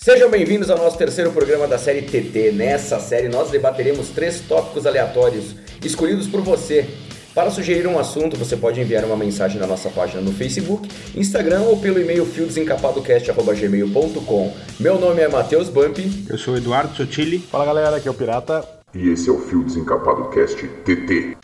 Sejam bem-vindos ao nosso terceiro programa da série TT. Nessa série, nós debateremos três tópicos aleatórios escolhidos por você. Para sugerir um assunto, você pode enviar uma mensagem na nossa página no Facebook, Instagram ou pelo e-mail fiodesencapadocast.gmail.com. Meu nome é Matheus Bump. Eu sou o Eduardo Sotili. Fala galera, aqui é o Pirata. E esse é o Fio Desencapado Cast TT.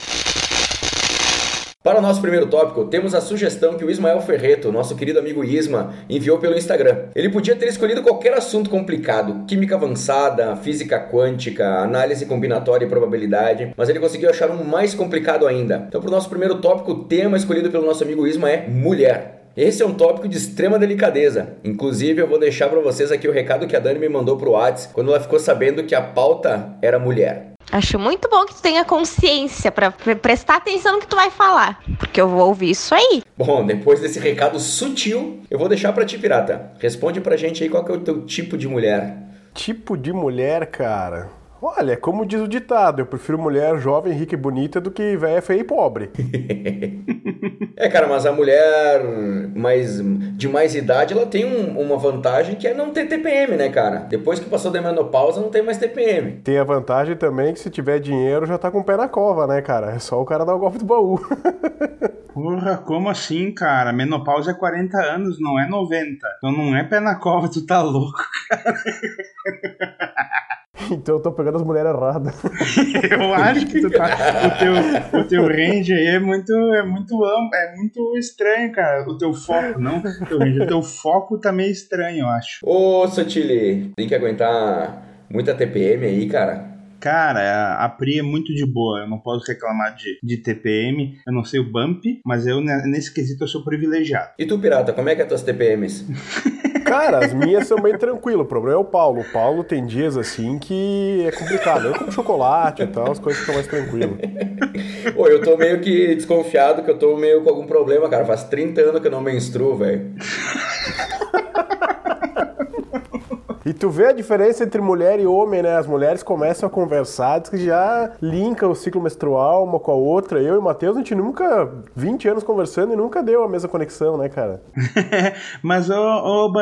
Para o nosso primeiro tópico, temos a sugestão que o Ismael Ferreto, nosso querido amigo Isma, enviou pelo Instagram. Ele podia ter escolhido qualquer assunto complicado, química avançada, física quântica, análise combinatória e probabilidade, mas ele conseguiu achar um mais complicado ainda. Então, para o nosso primeiro tópico, o tema escolhido pelo nosso amigo Isma é mulher. Esse é um tópico de extrema delicadeza. Inclusive, eu vou deixar para vocês aqui o recado que a Dani me mandou pro WhatsApp quando ela ficou sabendo que a pauta era mulher. Acho muito bom que tu tenha consciência para prestar atenção no que tu vai falar, porque eu vou ouvir isso aí. Bom, depois desse recado sutil, eu vou deixar para ti, pirata. Responde pra gente aí qual que é o teu tipo de mulher. Tipo de mulher, cara. Olha, como diz o ditado, eu prefiro mulher jovem, rica e bonita do que velha, feia e pobre. é, cara, mas a mulher mais, de mais idade, ela tem um, uma vantagem que é não ter TPM, né, cara? Depois que passou da menopausa, não tem mais TPM. Tem a vantagem também que se tiver dinheiro, já tá com o pé na cova, né, cara? É só o cara dar o golpe do baú. Porra, como assim, cara? Menopausa é 40 anos, não é 90. Então não é pé na cova, tu tá louco, cara. Então eu tô pegando as mulheres erradas. eu acho que tu tá, o, teu, o teu range aí é muito, é muito amplo, é muito estranho, cara. O teu foco, não o teu range, o teu foco tá meio estranho, eu acho. Ô, Sotile, tem que aguentar muita TPM aí, cara. Cara, a Pri é muito de boa, eu não posso reclamar de, de TPM, eu não sei o bump, mas eu nesse quesito eu sou privilegiado. E tu, Pirata, como é que é tuas TPMs? Cara, as minhas são bem tranquilo. O problema é o Paulo. O Paulo tem dias assim que é complicado. Eu como chocolate e tal, as coisas ficam mais tranquilas. Pô, eu tô meio que desconfiado que eu tô meio com algum problema, cara. Faz 30 anos que eu não menstruo, velho. E tu vê a diferença entre mulher e homem, né? As mulheres começam a conversar, diz que já linkam o ciclo menstrual uma com a outra. Eu e o Matheus, a gente nunca, 20 anos conversando e nunca deu a mesma conexão, né, cara? Mas, ô, ô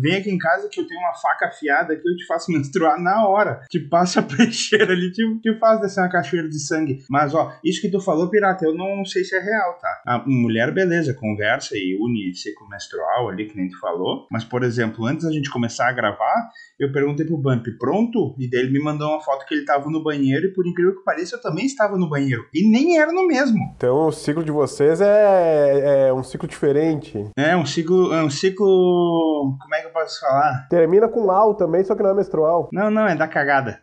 vem aqui em casa que eu tenho uma faca afiada que eu te faço menstruar na hora. Te passa a peixeira ali, te, te faz descer uma cachoeira de sangue. Mas, ó, isso que tu falou, pirata, eu não sei se é real, tá? A mulher, beleza, conversa e une ciclo menstrual ali, que nem tu falou. Mas, por exemplo, antes da gente começar a gravar, eu perguntei pro Bump, pronto? E daí ele me mandou uma foto que ele tava no banheiro e por incrível que pareça eu também estava no banheiro. E nem era no mesmo. Então o ciclo de vocês é, é um ciclo diferente. É, um ciclo. É um ciclo. Como é que eu posso falar? Termina com AU também, só que não é menstrual. Não, não, é da cagada.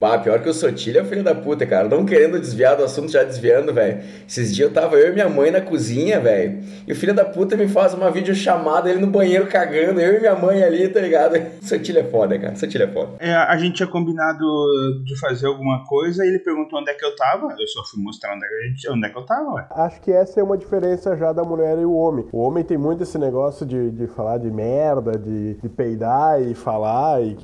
Pá, pior que o Sotilha é o filho da puta, cara. Não querendo desviar do assunto, já desviando, velho. Esses dias eu tava eu e minha mãe na cozinha, velho. E o filho da puta me faz uma videochamada, ele no banheiro cagando, eu e minha mãe ali, tá ligado? Sotilha é foda, cara. Sotilha é foda. É, a gente tinha combinado de fazer alguma coisa e ele perguntou onde é que eu tava. Eu só fui mostrar onde é que, gente, onde é que eu tava, ué. Acho que essa é uma diferença já da mulher e o homem. O homem tem muito esse negócio de, de falar de merda, de, de peidar e falar e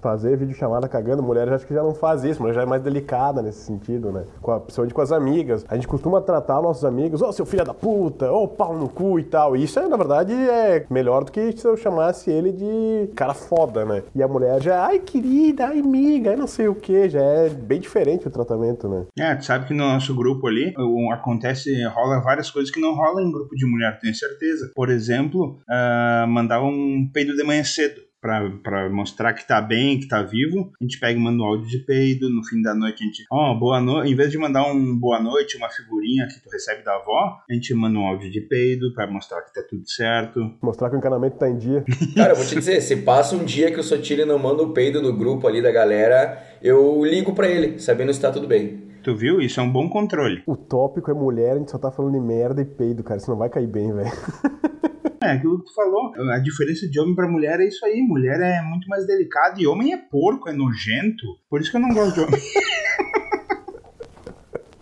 fazer videochamada cagando. Mulher acho que já não faz isso, mulher já é mais delicada nesse sentido, né? Com a, principalmente com as amigas. A gente costuma tratar nossos amigos, ô oh, seu filho da puta, ô oh, pau no cu e tal. E isso, na verdade, é melhor do que se eu chamasse ele de cara foda, né? E a mulher já, ai querida, ai amiga, não sei o que, já é bem diferente o tratamento, né? É, tu sabe que no nosso grupo ali acontece, rola várias coisas que não rolam em grupo de mulher, tenho certeza. Por exemplo, uh, mandar um peido de manhã cedo para mostrar que tá bem, que tá vivo, a gente pega e manda um áudio de peido, no fim da noite a gente, ó, oh, boa noite, em vez de mandar um boa noite, uma figurinha que tu recebe da avó, a gente manda um áudio de peido para mostrar que tá tudo certo. Mostrar que o encanamento tá em dia. Cara, eu vou te dizer, se passa um dia que o Sotile não manda o peido no grupo ali da galera, eu ligo para ele, sabendo se tá tudo bem. Tu viu? Isso é um bom controle. O tópico é mulher, a gente só tá falando de merda e peido, cara. Isso não vai cair bem, velho. É, aquilo que tu falou. A diferença de homem para mulher é isso aí. Mulher é muito mais delicada e homem é porco, é nojento. Por isso que eu não gosto de homem.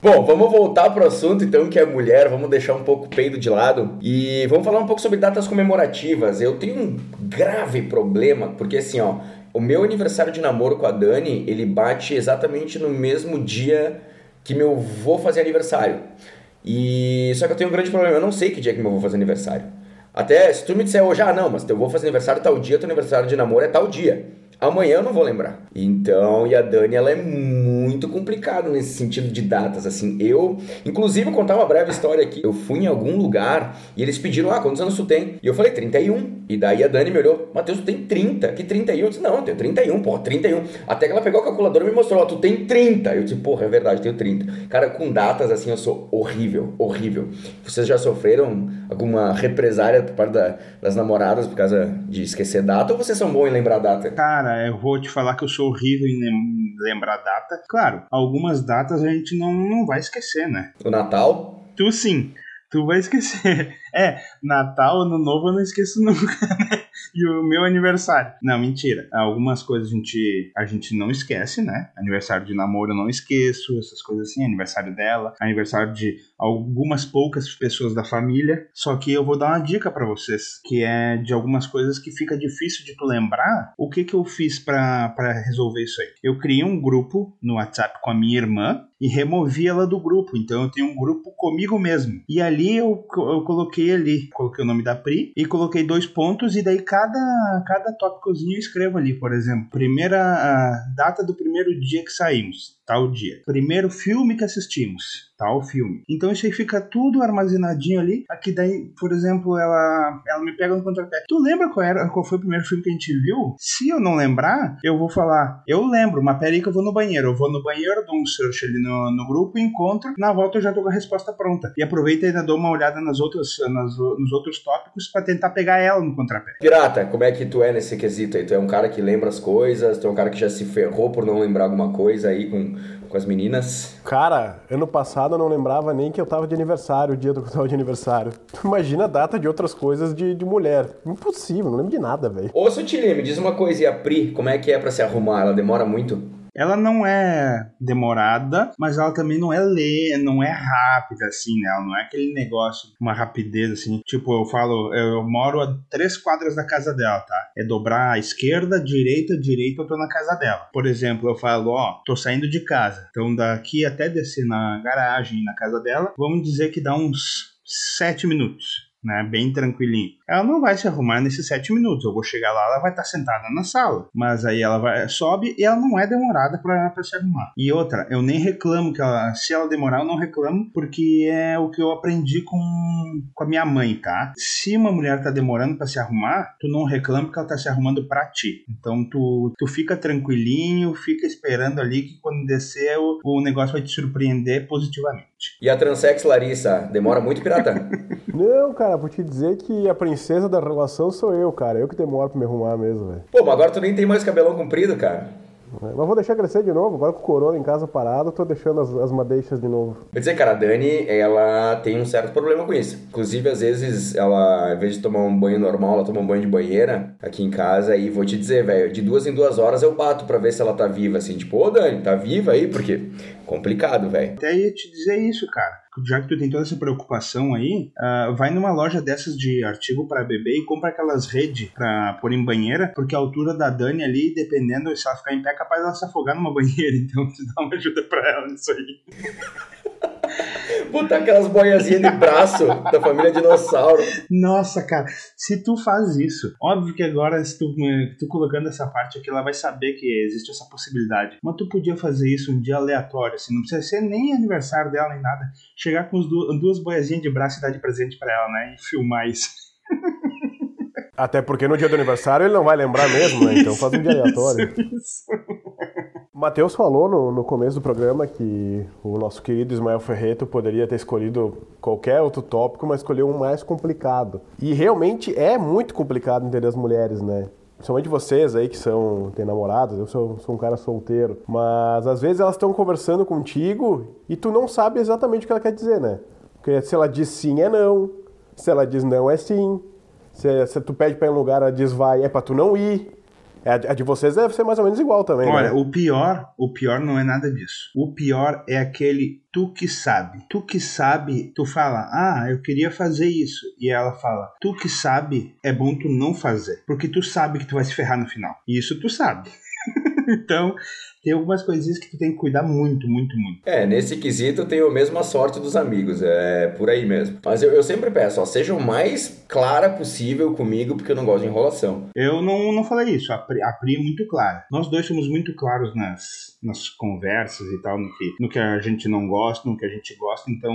Bom, vamos voltar pro assunto então, que é mulher, vamos deixar um pouco o peido de lado e vamos falar um pouco sobre datas comemorativas. Eu tenho um grave problema, porque assim, ó, o meu aniversário de namoro com a Dani, ele bate exatamente no mesmo dia que meu vou fazer aniversário. E só que eu tenho um grande problema, eu não sei que dia que meu vou fazer aniversário. Até se tu me disser hoje, ah, não, mas eu vou fazer aniversário tal dia, teu aniversário de namoro é tal dia. Amanhã eu não vou lembrar. Então, e a Dani, ela é muito complicada nesse sentido de datas, assim. Eu, inclusive, vou contar uma breve história aqui. Eu fui em algum lugar e eles pediram, ah, quantos anos tu tem? E eu falei, 31. E daí a Dani me olhou, Matheus, tu tem 30. Que 31? Eu disse, não, eu tenho 31, porra, 31. Até que ela pegou a calculadora e me mostrou, ó, tu tem 30. Eu disse, porra, é verdade, tenho 30. Cara, com datas, assim, eu sou horrível, horrível. Vocês já sofreram alguma represária por parte da, das namoradas por causa de esquecer data ou vocês são bons em lembrar data? Cara, eu vou te falar que eu sou horrível em lembrar data. Claro, algumas datas a gente não, não vai esquecer, né? O Natal? Tu sim, tu vai esquecer. É, Natal, Ano Novo eu não esqueço nunca, né? E o meu aniversário. Não, mentira. Algumas coisas a gente, a gente não esquece, né? Aniversário de namoro eu não esqueço, essas coisas assim. Aniversário dela, aniversário de algumas poucas pessoas da família. Só que eu vou dar uma dica para vocês, que é de algumas coisas que fica difícil de tu lembrar. O que que eu fiz para resolver isso aí? Eu criei um grupo no WhatsApp com a minha irmã e removi ela do grupo. Então eu tenho um grupo comigo mesmo. E ali eu, eu coloquei ali, coloquei o nome da Pri e coloquei dois pontos e daí cada cada tópicozinho eu escrevo ali, por exemplo, primeira data do primeiro dia que saímos, tal dia. Primeiro filme que assistimos, tal filme. Então isso aí fica tudo armazenadinho ali. Aqui daí, por exemplo, ela ela me pega no contrapé. Tu lembra qual era qual foi o primeiro filme que a gente viu? Se eu não lembrar, eu vou falar, eu lembro, mas peraí que eu vou no banheiro. Eu vou no banheiro, dou um search ali no, no grupo, encontro, na volta eu já tô com a resposta pronta. E aproveita e ainda dou uma olhada nas outras, nas, nos outros tópicos para tentar pegar ela no contrapé. Pirata, como é que tu é nesse quesito aí? Tu é um cara que lembra as coisas, tu é um cara que já se ferrou por não lembrar alguma coisa aí com, com as meninas? Cara, ano passado eu não lembrava nem que eu tava de aniversário, o dia do que eu tava de aniversário. Imagina a data de outras coisas de, de mulher. Impossível, não lembro de nada, velho. Ô, Sutilia, me diz uma coisa, e a Pri, como é que é para se arrumar? Ela demora muito? Ela não é demorada, mas ela também não é lê, não é rápida, assim, né? Ela não é aquele negócio, uma rapidez, assim. Tipo, eu falo, eu moro a três quadras da casa dela, tá? É dobrar à esquerda, direita, direita, eu tô na casa dela. Por exemplo, eu falo, ó, tô saindo de casa. Então daqui até descer na garagem, na casa dela, vamos dizer que dá uns sete minutos né? Bem tranquilinho. Ela não vai se arrumar nesses sete minutos. Eu vou chegar lá, ela vai estar sentada na sala. Mas aí ela vai, sobe e ela não é demorada para se arrumar. E outra, eu nem reclamo que ela, se ela demorar, eu não reclamo, porque é o que eu aprendi com, com a minha mãe, tá? Se uma mulher tá demorando para se arrumar, tu não reclama que ela tá se arrumando para ti. Então tu, tu fica tranquilinho, fica esperando ali que quando descer o, o negócio vai te surpreender positivamente. E a transex Larissa, demora muito, pirata? não, cara, vou te dizer que a princesa da relação sou eu, cara. Eu que demoro pra me arrumar mesmo, velho. Pô, mas agora tu nem tem mais cabelão comprido, cara. Mas vou deixar crescer de novo. Agora com o corona em casa parado, tô deixando as, as madeixas de novo. Quer dizer, cara, a Dani, ela tem um certo problema com isso. Inclusive, às vezes, ela, ao invés de tomar um banho normal, ela toma um banho de banheira aqui em casa. E vou te dizer, velho, de duas em duas horas eu bato pra ver se ela tá viva, assim. Tipo, ô Dani, tá viva aí? Porque complicado, velho. Até ia te dizer isso, cara já que tu tem toda essa preocupação aí, uh, vai numa loja dessas de artigo para bebê e compra aquelas redes para pôr em banheira, porque a altura da Dani ali, dependendo se ela ficar em pé, é capaz dela se afogar numa banheira, então tu dá uma ajuda para ela nisso aí. Botar aquelas boiazinhas de braço da família dinossauro. Nossa, cara, se tu faz isso, óbvio que agora, se tu, tu colocando essa parte aqui, ela vai saber que existe essa possibilidade. Mas tu podia fazer isso um dia aleatório, assim, não precisa ser nem aniversário dela nem nada. Chegar com duas, duas boiazinhas de braço e dar de presente para ela, né? E filmar isso. Até porque no dia do aniversário ele não vai lembrar mesmo, né? Então faz um dia aleatório. Isso, isso. Matheus falou no, no começo do programa que o nosso querido Ismael Ferreto poderia ter escolhido qualquer outro tópico, mas escolheu um mais complicado. E realmente é muito complicado entender as mulheres, né? Principalmente vocês aí que são têm namorados, eu sou, sou um cara solteiro. Mas às vezes elas estão conversando contigo e tu não sabe exatamente o que ela quer dizer, né? Porque se ela diz sim é não, se ela diz não é sim. Se, se tu pede pra ir em um lugar, ela diz vai, é pra tu não ir. É, a de vocês deve ser mais ou menos igual também. Olha, né? o pior, o pior não é nada disso. O pior é aquele tu que sabe. Tu que sabe, tu fala, ah, eu queria fazer isso. E ela fala, tu que sabe, é bom tu não fazer. Porque tu sabe que tu vai se ferrar no final. E isso tu sabe. então, tem algumas coisinhas que tu tem que cuidar muito, muito, muito. É, nesse quesito eu tenho a mesma sorte dos amigos, é por aí mesmo. Mas eu, eu sempre peço, ó, seja o mais clara possível comigo, porque eu não gosto de enrolação. Eu não, não falei isso, a Pri, a Pri é muito clara. Nós dois somos muito claros nas, nas conversas e tal, no que, no que a gente não gosta, no que a gente gosta, então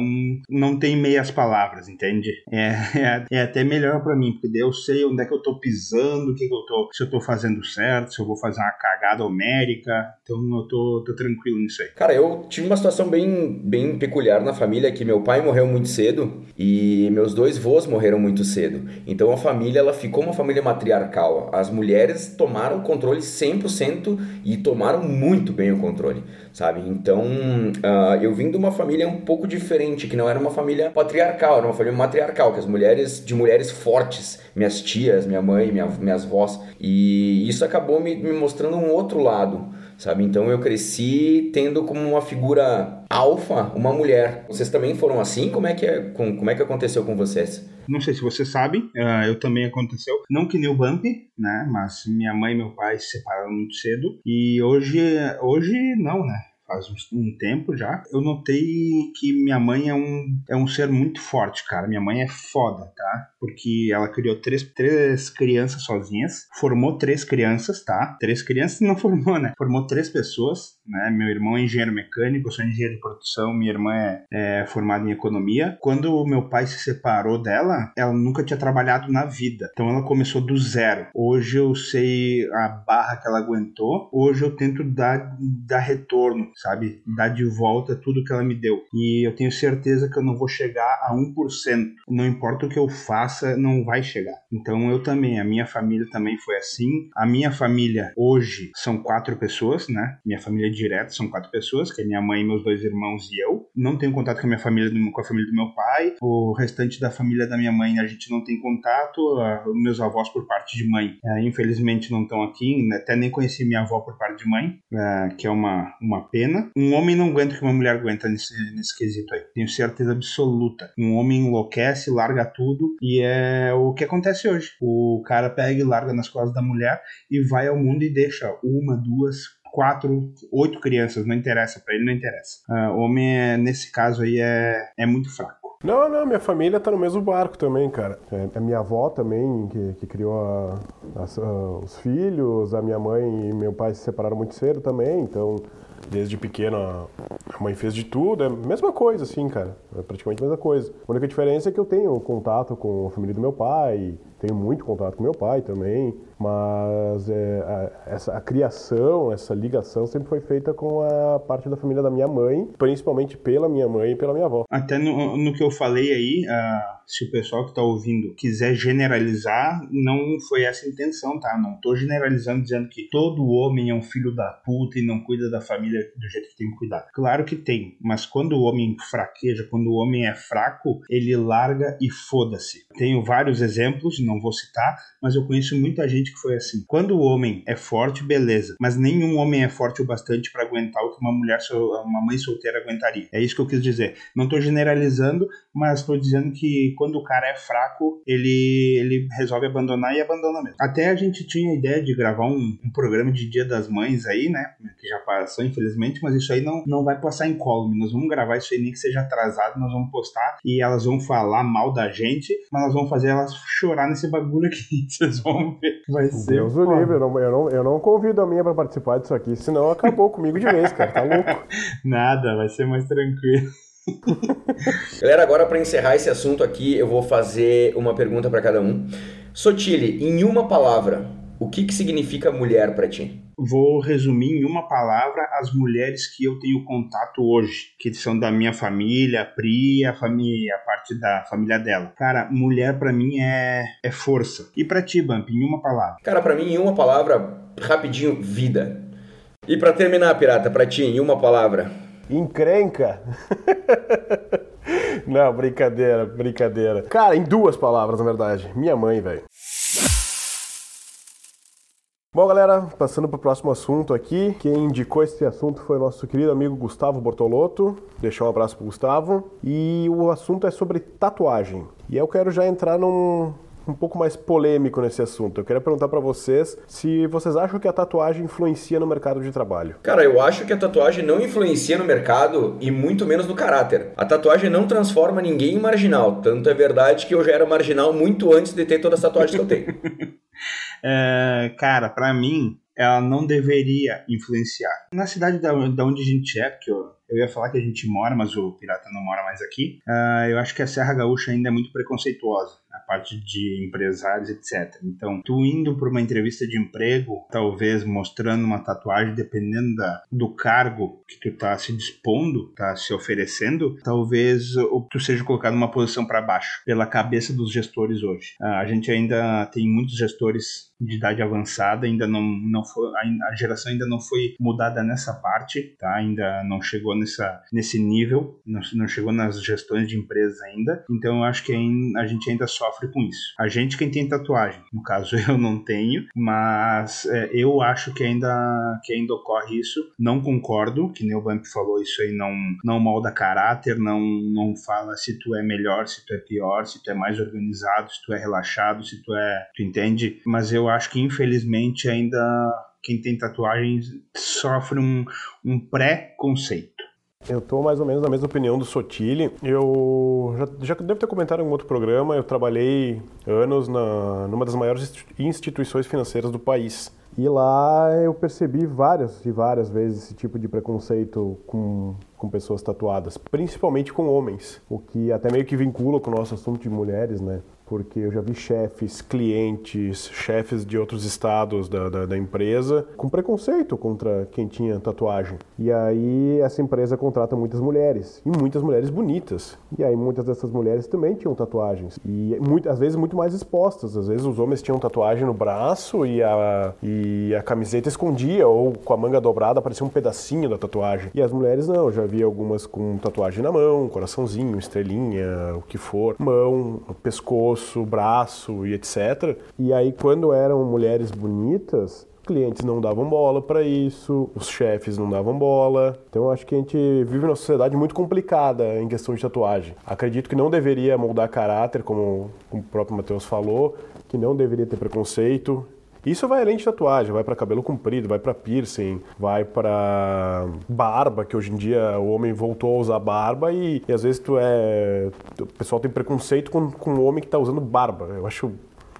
não tem meias palavras, entende? É, é, é até melhor para mim, porque daí eu sei onde é que eu tô pisando, o que, que eu tô, se eu tô fazendo certo, se eu vou fazer uma cagada homérica, então eu tô, tô tranquilo nisso aí. Cara, eu tive uma situação bem, bem peculiar na família, que meu pai morreu muito cedo e meus dois vô morreram muito cedo. Então a família, ela ficou uma família matriarcal. As mulheres tomaram controle 100% e tomaram muito bem o controle, sabe? Então uh, eu vim de uma família um pouco diferente, que não era uma família patriarcal, era uma família matriarcal, que as mulheres, de mulheres fortes, minhas tias, minha mãe, minha, minhas vós, e isso acabou me, me mostrando um outro lado sabe? Então eu cresci tendo como uma figura alfa uma mulher. Vocês também foram assim? Como é que, é, como é que aconteceu com vocês? Não sei se você sabe, uh, eu também aconteceu. Não que nem o Bump, né? Mas minha mãe e meu pai se separaram muito cedo. E hoje, hoje não, né? faz um tempo já, eu notei que minha mãe é um, é um ser muito forte, cara. Minha mãe é foda, tá? Porque ela criou três, três crianças sozinhas, formou três crianças, tá? Três crianças não formou, né? Formou três pessoas, né? Meu irmão é engenheiro mecânico, eu sou engenheiro de produção, minha irmã é, é formada em economia. Quando meu pai se separou dela, ela nunca tinha trabalhado na vida. Então ela começou do zero. Hoje eu sei a barra que ela aguentou, hoje eu tento dar, dar retorno, sabe? Dar de volta tudo que ela me deu. E eu tenho certeza que eu não vou chegar a 1%. Não importa o que eu faça, não vai chegar. Então eu também, a minha família também foi assim. A minha família hoje são quatro pessoas, né? Minha família direta são quatro pessoas, que é minha mãe, meus dois irmãos e eu. Não tenho contato com a minha família, com a família do meu pai. O restante da família da minha mãe a gente não tem contato. Meus avós por parte de mãe, é, infelizmente não estão aqui. Até nem conheci minha avó por parte de mãe, é, que é uma, uma pena. Um homem não aguenta o que uma mulher aguenta nesse, nesse quesito aí. Tenho certeza absoluta. Um homem enlouquece, larga tudo e é o que acontece hoje. O cara pega e larga nas costas da mulher e vai ao mundo e deixa uma, duas, quatro, oito crianças, não interessa, para ele não interessa. Uh, homem, é, nesse caso aí, é, é muito fraco. Não, não, minha família tá no mesmo barco também, cara. É, a minha avó também, que, que criou a, a, a, os filhos, a minha mãe e meu pai se separaram muito cedo também, então desde pequeno a mãe fez de tudo, é a mesma coisa, assim, cara. É praticamente a mesma coisa. A única diferença é que eu tenho contato com a família do meu pai, tenho muito contato com meu pai também, mas é, a, essa, a criação, essa ligação sempre foi feita com a parte da família da minha mãe, principalmente pela minha mãe e pela minha avó. Até no, no que eu falei aí, uh, se o pessoal que está ouvindo quiser generalizar, não foi essa a intenção, tá? Não estou generalizando dizendo que todo homem é um filho da puta e não cuida da família do jeito que tem que cuidar. Claro que tem, mas quando o homem fraqueja, quando o homem é fraco, ele larga e foda-se. Tenho vários exemplos, não vou citar, mas eu conheço muita gente que foi assim. Quando o homem é forte, beleza, mas nenhum homem é forte o bastante para aguentar o que uma mulher, uma mãe solteira aguentaria. É isso que eu quis dizer. Não estou generalizando, mas estou dizendo que quando o cara é fraco, ele, ele resolve abandonar e abandona mesmo. Até a gente tinha a ideia de gravar um, um programa de Dia das Mães aí, né? Que já passou, infelizmente, mas isso aí não, não vai passar em column. Nós vamos gravar isso aí, nem que seja atrasado, nós vamos postar e elas vão falar mal da gente, mas nós vamos fazer elas chorar nesse bagulho aqui. Vocês vão ver. Vai ser. Deus o livre, eu não, eu, não, eu não convido a minha pra participar disso aqui, senão acabou comigo de vez, cara. Tá louco. Nada, vai ser mais tranquilo. Galera, agora para encerrar esse assunto aqui, eu vou fazer uma pergunta para cada um. Sotile, em uma palavra, o que, que significa mulher para ti? Vou resumir em uma palavra as mulheres que eu tenho contato hoje, que são da minha família, a Pri, a família, a parte da família dela. Cara, mulher para mim é, é força. E para ti, Bump, em uma palavra? Cara, para mim em uma palavra, rapidinho, vida. E para terminar, pirata, para ti em uma palavra? Encrenca. Não, brincadeira, brincadeira. Cara, em duas palavras, na verdade. Minha mãe, velho. Bom, galera, passando para o próximo assunto aqui. Quem indicou esse assunto foi nosso querido amigo Gustavo Bortolotto. Deixar um abraço pro Gustavo. E o assunto é sobre tatuagem. E eu quero já entrar num, um pouco mais polêmico nesse assunto. Eu queria perguntar para vocês se vocês acham que a tatuagem influencia no mercado de trabalho. Cara, eu acho que a tatuagem não influencia no mercado e muito menos no caráter. A tatuagem não transforma ninguém em marginal. Tanto é verdade que eu já era marginal muito antes de ter todas as tatuagens que eu tenho. é, cara, para mim, ela não deveria influenciar. Na cidade da, da onde a gente é, porque eu, eu ia falar que a gente mora, mas o Pirata não mora mais aqui, uh, eu acho que a Serra Gaúcha ainda é muito preconceituosa parte de empresários, etc. Então, tu indo para uma entrevista de emprego, talvez mostrando uma tatuagem, dependendo da, do cargo que tu tá se dispondo, tá se oferecendo, talvez tu seja colocado numa posição para baixo pela cabeça dos gestores hoje. A gente ainda tem muitos gestores de idade avançada, ainda não, não foi, a geração ainda não foi mudada nessa parte, tá? Ainda não chegou nessa, nesse nível, não, não chegou nas gestões de empresas ainda. Então, eu acho que a gente ainda sofre com isso. A gente quem tem tatuagem, no caso eu não tenho, mas é, eu acho que ainda que ainda ocorre isso. Não concordo, que nem o Vamp falou, isso aí não não molda caráter, não não fala se tu é melhor, se tu é pior, se tu é mais organizado, se tu é relaxado, se tu é, tu entende? Mas eu acho que infelizmente ainda quem tem tatuagens sofre um, um pré-conceito. Eu estou mais ou menos na mesma opinião do Sotile. Eu já, já devo ter comentado em um outro programa, eu trabalhei anos na, numa das maiores instituições financeiras do país. E lá eu percebi várias e várias vezes esse tipo de preconceito com, com pessoas tatuadas, principalmente com homens, o que até meio que vincula com o nosso assunto de mulheres, né? porque eu já vi chefes, clientes, chefes de outros estados da, da, da, empresa com preconceito contra quem tinha tatuagem. E aí essa empresa contrata muitas mulheres, e muitas mulheres bonitas. E aí muitas dessas mulheres também tinham tatuagens, e muito, às vezes muito mais expostas. Às vezes os homens tinham tatuagem no braço e a, e a camiseta escondia, ou com a manga dobrada aparecia um pedacinho da tatuagem. E as mulheres não, já vi algumas com tatuagem na mão, coraçãozinho, estrelinha, o que for, mão, pescoço, braço e etc. E aí, quando eram mulheres bonitas, clientes não davam bola para isso, os chefes não davam bola. Então acho que a gente vive numa sociedade muito complicada em questão de tatuagem. Acredito que não deveria moldar caráter, como, como o próprio Matheus falou, que não deveria ter preconceito. Isso vai além de tatuagem, vai para cabelo comprido, vai para piercing, vai para barba, que hoje em dia o homem voltou a usar barba e, e às vezes tu é. O pessoal tem preconceito com, com o homem que tá usando barba. Eu acho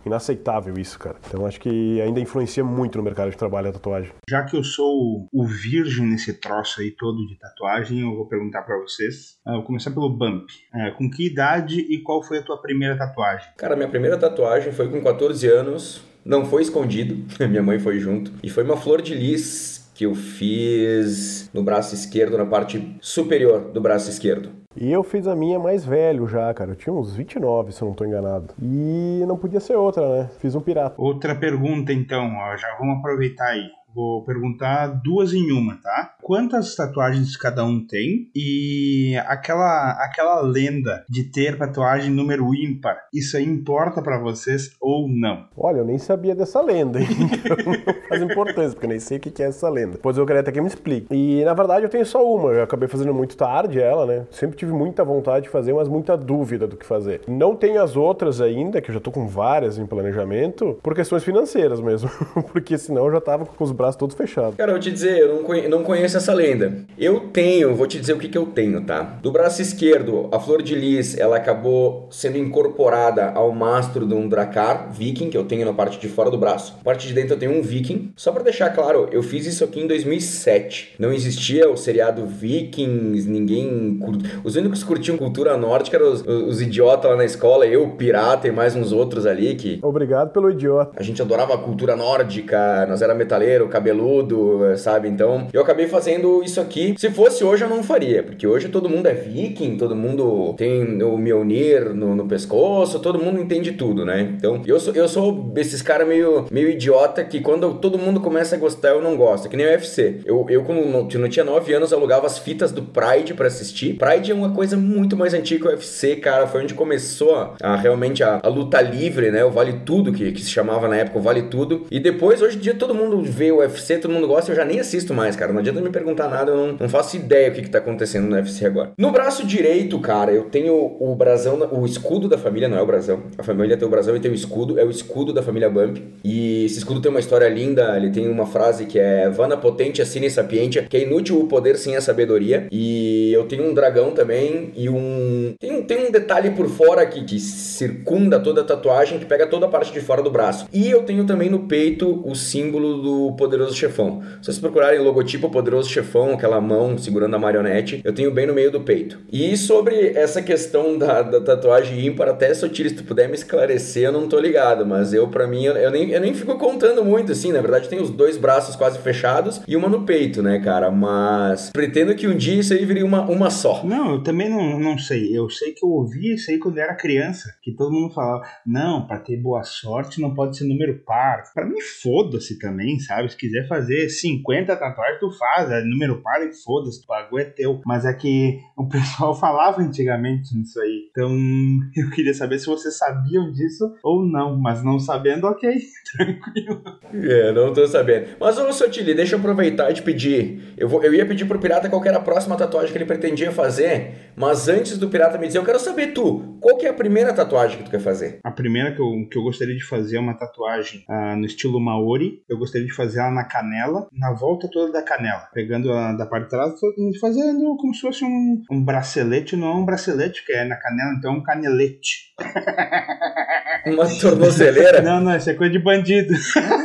inaceitável isso, cara. Então acho que ainda influencia muito no mercado de trabalho a tatuagem. Já que eu sou o virgem nesse troço aí todo de tatuagem, eu vou perguntar para vocês. Eu vou começar pelo Bump. É, com que idade e qual foi a tua primeira tatuagem? Cara, minha primeira tatuagem foi com 14 anos não foi escondido, minha mãe foi junto. E foi uma flor de lis que eu fiz no braço esquerdo, na parte superior do braço esquerdo. E eu fiz a minha mais velho já, cara. Eu tinha uns 29, se eu não estou enganado. E não podia ser outra, né? Fiz um pirata. Outra pergunta, então. Ó, já vamos aproveitar aí. Vou perguntar duas em uma, tá? Quantas tatuagens cada um tem? E aquela aquela lenda de ter tatuagem número ímpar, isso aí importa para vocês ou não? Olha, eu nem sabia dessa lenda, então não faz importância, porque eu nem sei o que é essa lenda. Pois eu queria até que me explique. E na verdade eu tenho só uma, eu acabei fazendo muito tarde ela, né? Sempre tive muita vontade de fazer, mas muita dúvida do que fazer. Não tenho as outras ainda, que eu já tô com várias em planejamento, por questões financeiras mesmo, porque senão eu já tava com os braços todos fechados. Cara, eu vou te dizer, eu não, conhe não conheço essa lenda. Eu tenho, vou te dizer o que, que eu tenho, tá? Do braço esquerdo, a flor de lis, ela acabou sendo incorporada ao mastro de um dracar viking, que eu tenho na parte de fora do braço. Na parte de dentro eu tenho um viking. Só para deixar claro, eu fiz isso aqui em 2007. Não existia o seriado Vikings, ninguém... Os únicos que curtiam cultura nórdica eram os, os idiotas lá na escola, eu, pirata e mais uns outros ali que... Obrigado pelo idiota. A gente adorava a cultura nórdica, nós era metaleiro, cabeludo, sabe? Então, eu acabei fazendo isso aqui. Se fosse hoje, eu não faria, porque hoje todo mundo é viking, todo mundo tem o Mjolnir no, no pescoço, todo mundo entende tudo, né? Então, eu sou, eu sou esses caras meio, meio idiota que quando todo mundo começa a gostar, eu não gosto. Que nem o UFC. Eu, eu quando não, não tinha 9 anos, alugava as fitas do Pride para assistir. Pride é uma coisa muito mais antiga que o UFC, cara. Foi onde começou a, a realmente a, a, luta livre, né? O Vale Tudo, que, que se chamava na época o Vale Tudo. E depois, hoje em dia, todo mundo vê o UFC, todo mundo gosta, eu já nem assisto mais, cara. Não adianta me perguntar nada, eu não, não faço ideia o que, que tá acontecendo no UFC agora. No braço direito, cara, eu tenho o brasão, o escudo da família, não é o brasão. A família tem o brasão e tem o escudo, é o escudo da família Bump. E esse escudo tem uma história linda, ele tem uma frase que é Vana potente, assine sapientia, que é inútil o poder sem a sabedoria. E eu tenho um dragão também e um. Tem um, tem um detalhe por fora aqui que circunda toda a tatuagem, que pega toda a parte de fora do braço. E eu tenho também no peito o símbolo do poderoso chefão. Se vocês procurarem logotipo poderoso chefão, aquela mão segurando a marionete, eu tenho bem no meio do peito. E sobre essa questão da, da tatuagem ímpar, até Sotiri, se tu puder me esclarecer, eu não tô ligado, mas eu, para mim, eu, nem, eu nem fico contando muito, assim, na verdade, tem os dois braços quase fechados e uma no peito, né, cara? Mas pretendo que um dia isso aí viria uma, uma só. Não, eu também não, não sei. Eu sei que eu ouvi isso aí quando eu era criança, que todo mundo falava, não, pra ter boa sorte não pode ser número par. Pra mim, foda-se também, sabe? Se quiser fazer 50 tatuagens, tu faz, é número par e foda-se, o bagulho é teu. Mas é que o pessoal falava antigamente nisso aí. Então, eu queria saber se vocês sabiam disso ou não. Mas não sabendo, ok, tranquilo. É, não tô sabendo. Mas, ô, Sotili, deixa eu aproveitar e te pedir. Eu, vou, eu ia pedir pro Pirata qual era a próxima tatuagem que ele pretendia fazer, mas antes do Pirata me dizer, eu quero saber tu, qual que é a primeira tatuagem que tu quer fazer? A primeira que eu, que eu gostaria de fazer é uma tatuagem uh, no estilo Maori. Eu gostaria de fazer ela na canela, na volta toda da canela. Pegando a da parte de trás, fazendo como se fosse um, um bracelete, não é um bracelete, que é na canela, então é um canelete. Uma tornozeleira? não, não, isso é coisa de bandido.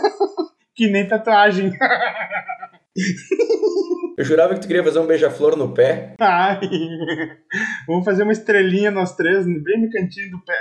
que nem tatuagem. Eu jurava que tu queria fazer um beija-flor no pé. Ai, vamos fazer uma estrelinha nós três, bem no cantinho do pé.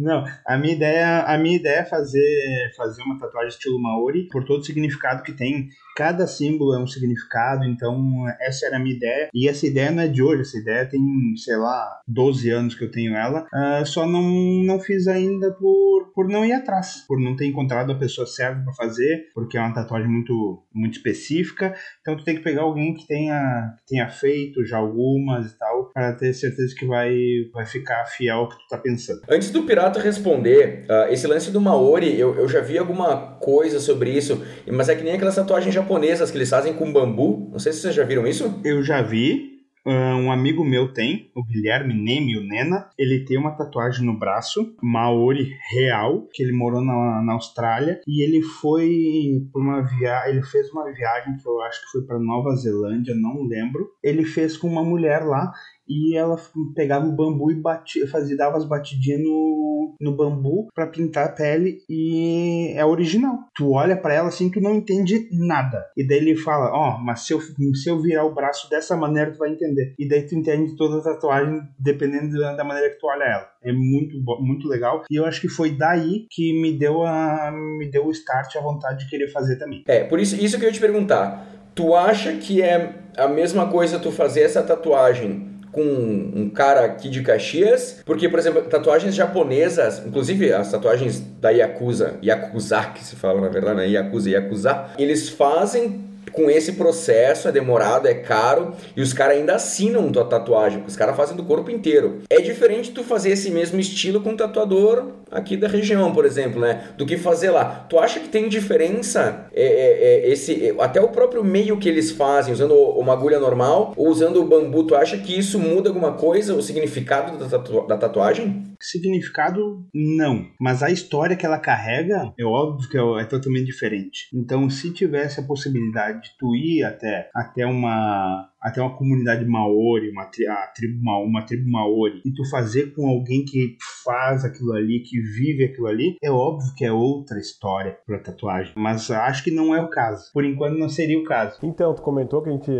Não, a minha ideia, a minha ideia é fazer, fazer uma tatuagem estilo Maori, por todo o significado que tem. Cada símbolo é um significado, então essa era a minha ideia. E essa ideia não é de hoje, essa ideia tem, sei lá, 12 anos que eu tenho ela. Uh, só não, não fiz ainda por, por não ir atrás, por não ter encontrado a pessoa certa para fazer, porque é uma tatuagem muito, muito específica. Então tu tem que pegar alguém que tenha, que tenha feito já algumas e tal, para ter certeza que vai, vai ficar fiel ao que tu tá pensando. Antes do Pirata responder, uh, esse lance do Maori, eu, eu já vi alguma coisa sobre isso, mas é que nem aquelas tatuagens japonesas que eles fazem com bambu. Não sei se vocês já viram isso. Eu já vi. Uh, um amigo meu tem, o Guilherme Neme, o Nena, ele tem uma tatuagem no braço, Maori real, que ele morou na, na Austrália, e ele foi por uma viagem, ele fez uma viagem que eu acho que foi para Nova Zelândia, não lembro. Ele fez com uma mulher lá e ela pegava o bambu e batia, fazia, dava as batidinhas no, no bambu para pintar a pele e é original. Tu olha para ela assim, tu não entende nada. E daí ele fala, ó, oh, mas se eu, se eu virar o braço dessa maneira, tu vai entender. E daí tu entende toda a tatuagem dependendo da, maneira que tu olha ela. É muito, muito legal. E eu acho que foi daí que me deu a me deu o start, a vontade de querer fazer também. É, por isso, isso que eu ia te perguntar. Tu acha que é a mesma coisa tu fazer essa tatuagem com um cara aqui de Caxias, porque, por exemplo, tatuagens japonesas, inclusive as tatuagens da Yakuza, Yakuza que se fala na verdade, né? Yakuza, Yakuza, eles fazem com esse processo, é demorado, é caro, e os caras ainda assinam tua tatuagem, os caras fazem do corpo inteiro. É diferente tu fazer esse mesmo estilo com um tatuador aqui da região, por exemplo, né? Do que fazer lá. Tu acha que tem diferença é, é, é, esse até o próprio meio que eles fazem, usando uma agulha normal ou usando o bambu, tu acha que isso muda alguma coisa, o significado da, tatu da tatuagem? Significado, não. Mas a história que ela carrega, é óbvio que é, é totalmente diferente. Então, se tivesse a possibilidade de até, até uma até uma comunidade maori, uma, tri, a tribo, uma tribo maori, e tu fazer com alguém que faz aquilo ali, que vive aquilo ali, é óbvio que é outra história pra tatuagem. Mas acho que não é o caso. Por enquanto não seria o caso. Então, tu comentou que a gente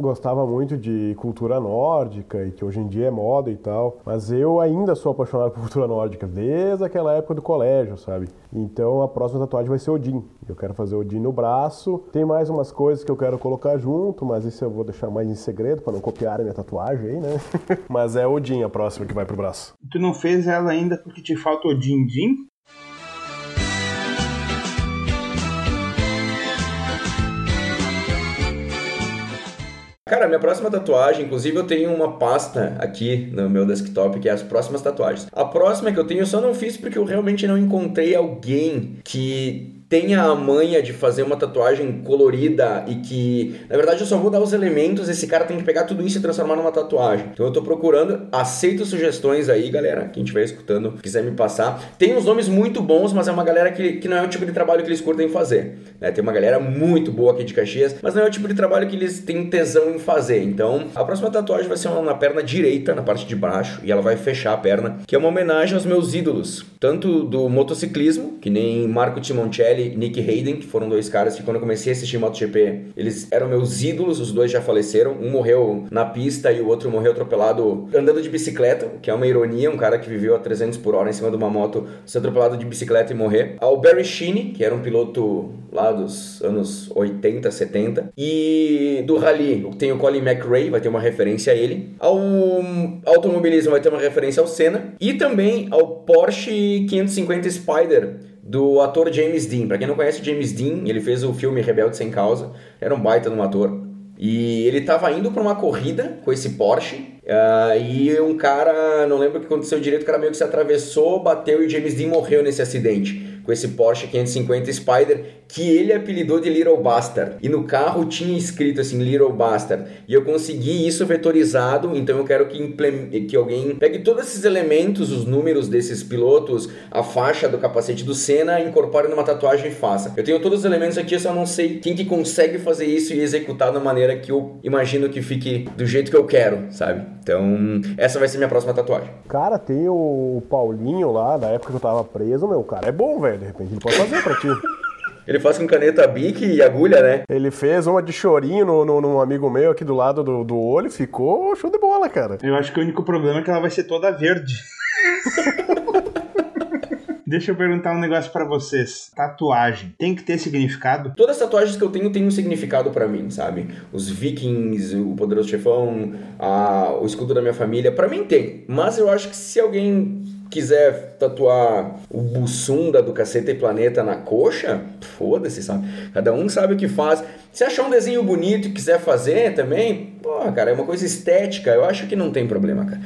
gostava muito de cultura nórdica e que hoje em dia é moda e tal, mas eu ainda sou apaixonado por cultura nórdica desde aquela época do colégio, sabe? Então a próxima tatuagem vai ser Odin. Eu quero fazer Odin no braço. Tem mais umas coisas que eu quero colocar junto, mas isso eu vou deixar mais em segredo para não copiar a minha tatuagem aí, né? mas é Odin a próxima que vai pro braço. Tu não fez ela ainda porque te falta Odin Din? Cara, minha próxima tatuagem, inclusive eu tenho uma pasta aqui no meu desktop que é as próximas tatuagens. A próxima que eu tenho eu só não fiz porque eu realmente não encontrei alguém que tenha a manha de fazer uma tatuagem colorida e que, na verdade, eu só vou dar os elementos, esse cara tem que pegar tudo isso e transformar numa tatuagem. Então eu tô procurando, aceito sugestões aí, galera, quem estiver escutando, quiser me passar. Tem uns nomes muito bons, mas é uma galera que, que não é o tipo de trabalho que eles curtem fazer. Né? Tem uma galera muito boa aqui de Caxias, mas não é o tipo de trabalho que eles têm tesão em fazer. Então, a próxima tatuagem vai ser uma na perna direita, na parte de baixo, e ela vai fechar a perna, que é uma homenagem aos meus ídolos, tanto do motociclismo, que nem Marco Timoncelli Nick Hayden, que foram dois caras que quando eu comecei a assistir MotoGP, eles eram meus ídolos, os dois já faleceram, um morreu na pista e o outro morreu atropelado andando de bicicleta, que é uma ironia, um cara que viveu a 300 por hora em cima de uma moto, ser atropelado de bicicleta e morrer. Ao Barry Sheene, que era um piloto lá dos anos 80, 70, e do Rally tem o Colin McRae, vai ter uma referência a ele. Ao automobilismo vai ter uma referência ao Senna e também ao Porsche 550 Spider do ator James Dean. Para quem não conhece James Dean, ele fez o filme Rebelde Sem Causa, era um baita de um ator. E ele estava indo para uma corrida com esse Porsche uh, e um cara, não lembro o que aconteceu direito, o cara meio que se atravessou, bateu e James Dean morreu nesse acidente com esse Porsche 550 Spider que ele apelidou de Little Bastard. E no carro tinha escrito assim Little Bastard. E eu consegui isso vetorizado, então eu quero que, que alguém pegue todos esses elementos, os números desses pilotos, a faixa do capacete do Senna, incorpore numa tatuagem e faça. Eu tenho todos os elementos aqui, eu só não sei quem que consegue fazer isso e executar da maneira que eu imagino que fique do jeito que eu quero, sabe? Então, essa vai ser minha próxima tatuagem. Cara, tem o Paulinho lá, da época que eu tava preso, meu, cara é bom, velho de repente ele pode fazer pra ti. Ele faz com caneta bic e agulha, né? Ele fez uma de chorinho no, no, no amigo meu aqui do lado do, do olho, ficou show de bola, cara. Eu acho que o único problema é que ela vai ser toda verde. Deixa eu perguntar um negócio para vocês. Tatuagem tem que ter significado? Todas as tatuagens que eu tenho têm um significado para mim, sabe? Os vikings, o poderoso chefão, a, o escudo da minha família, para mim tem. Mas eu acho que se alguém quiser tatuar o Bussunda do Cacete e Planeta na coxa, foda-se, sabe? Cada um sabe o que faz. Se achar um desenho bonito e quiser fazer também, porra, cara, é uma coisa estética, eu acho que não tem problema, cara.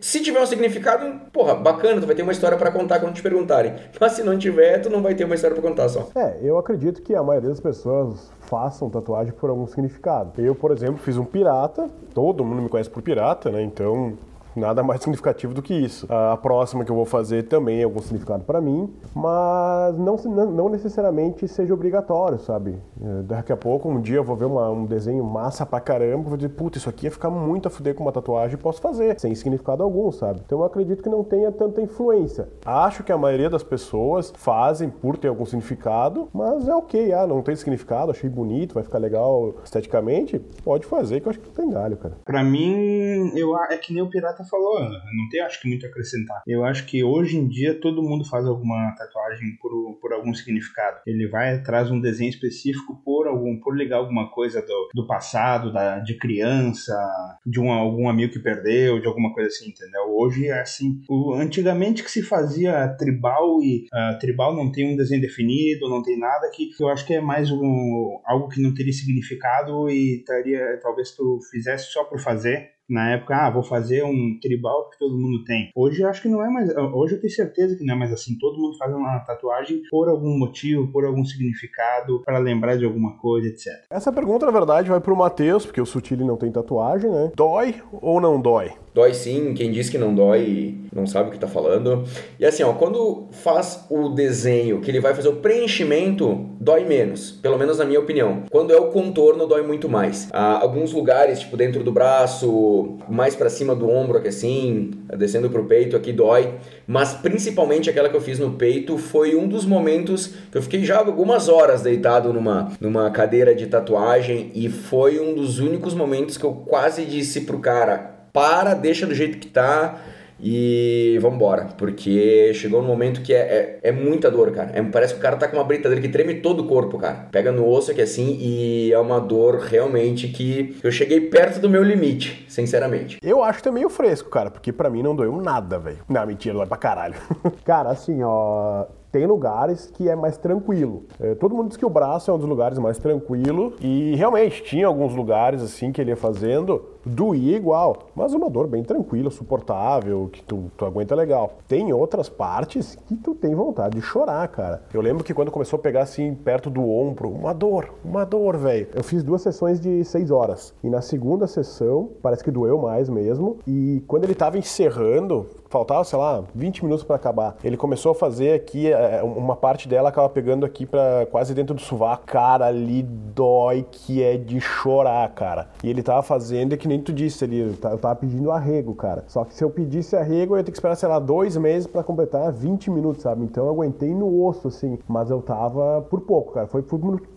se tiver um significado, porra, bacana, tu vai ter uma história para contar quando te perguntarem. Mas se não tiver, tu não vai ter uma história para contar só. É, eu acredito que a maioria das pessoas façam tatuagem por algum significado. Eu, por exemplo, fiz um pirata, todo mundo me conhece por pirata, né? Então Nada mais significativo do que isso. A próxima que eu vou fazer também é algum significado para mim, mas não, não necessariamente seja obrigatório, sabe? É, daqui a pouco, um dia eu vou ver uma, um desenho massa pra caramba, vou dizer, puta, isso aqui ia ficar muito a fuder com uma tatuagem e posso fazer, sem significado algum, sabe? Então eu acredito que não tenha tanta influência. Acho que a maioria das pessoas fazem por ter algum significado, mas é ok, ah, não tem significado, achei bonito, vai ficar legal esteticamente, pode fazer, que eu acho que não tem galho, cara. Pra mim, eu, é que nem o pirata Falou, não tem acho que muito a acrescentar. Eu acho que hoje em dia todo mundo faz alguma tatuagem por, por algum significado. Ele vai traz um desenho específico por algum por ligar alguma coisa do, do passado, da, de criança, de um, algum amigo que perdeu, de alguma coisa assim, entendeu? Hoje é assim. O, antigamente que se fazia tribal e uh, tribal não tem um desenho definido, não tem nada que eu acho que é mais um, algo que não teria significado e teria talvez tu fizesse só por fazer na época, ah, vou fazer um tribal que todo mundo tem. Hoje eu acho que não é mais. Hoje eu tenho certeza que não é mais assim. Todo mundo faz uma tatuagem por algum motivo, por algum significado, para lembrar de alguma coisa, etc. Essa pergunta, na verdade, vai pro Matheus, porque o Sutili não tem tatuagem, né? Dói ou não dói? Dói sim, quem diz que não dói não sabe o que está falando. E assim, ó, quando faz o desenho, que ele vai fazer o preenchimento, dói menos, pelo menos na minha opinião. Quando é o contorno, dói muito mais. Há alguns lugares, tipo dentro do braço, mais para cima do ombro aqui assim, descendo pro peito, aqui dói. Mas principalmente aquela que eu fiz no peito foi um dos momentos que eu fiquei já algumas horas deitado numa, numa cadeira de tatuagem e foi um dos únicos momentos que eu quase disse pro cara para, deixa do jeito que tá e vambora. Porque chegou um momento que é, é, é muita dor, cara. É, parece que o cara tá com uma britadeira que treme todo o corpo, cara. Pega no osso aqui assim e é uma dor realmente que eu cheguei perto do meu limite, sinceramente. Eu acho que é meio fresco, cara, porque para mim não doeu nada, velho. Não, mentira, dói pra caralho. cara, assim, ó tem lugares que é mais tranquilo. É, todo mundo diz que o braço é um dos lugares mais tranquilo e realmente tinha alguns lugares assim que ele ia fazendo Doía igual, mas uma dor bem tranquila, suportável, que tu, tu aguenta legal. Tem outras partes que tu tem vontade de chorar, cara. Eu lembro que quando começou a pegar assim perto do ombro, uma dor, uma dor, velho. Eu fiz duas sessões de seis horas. E na segunda sessão, parece que doeu mais mesmo. E quando ele tava encerrando, faltava, sei lá, 20 minutos para acabar. Ele começou a fazer aqui, é, uma parte dela acaba pegando aqui para quase dentro do sovaco. Cara, ali dói que é de chorar, cara. E ele tava fazendo, é que nem tu disse ali, eu tava pedindo arrego, cara. Só que se eu pedisse arrego, eu ia ter que esperar, sei lá, dois meses para completar 20 minutos, sabe? Então eu aguentei no osso, assim. Mas eu tava por pouco, cara. Foi,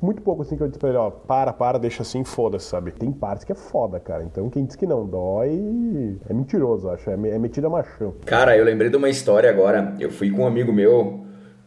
muito pouco, assim, que eu disse pra ele, ó, para, para, deixa assim, foda-se, sabe? Tem partes que é foda, cara. Então quem diz que não dói é mentiroso, acho. É, é metida machão. Cara, eu lembrei de uma história agora. Eu fui com um amigo meu,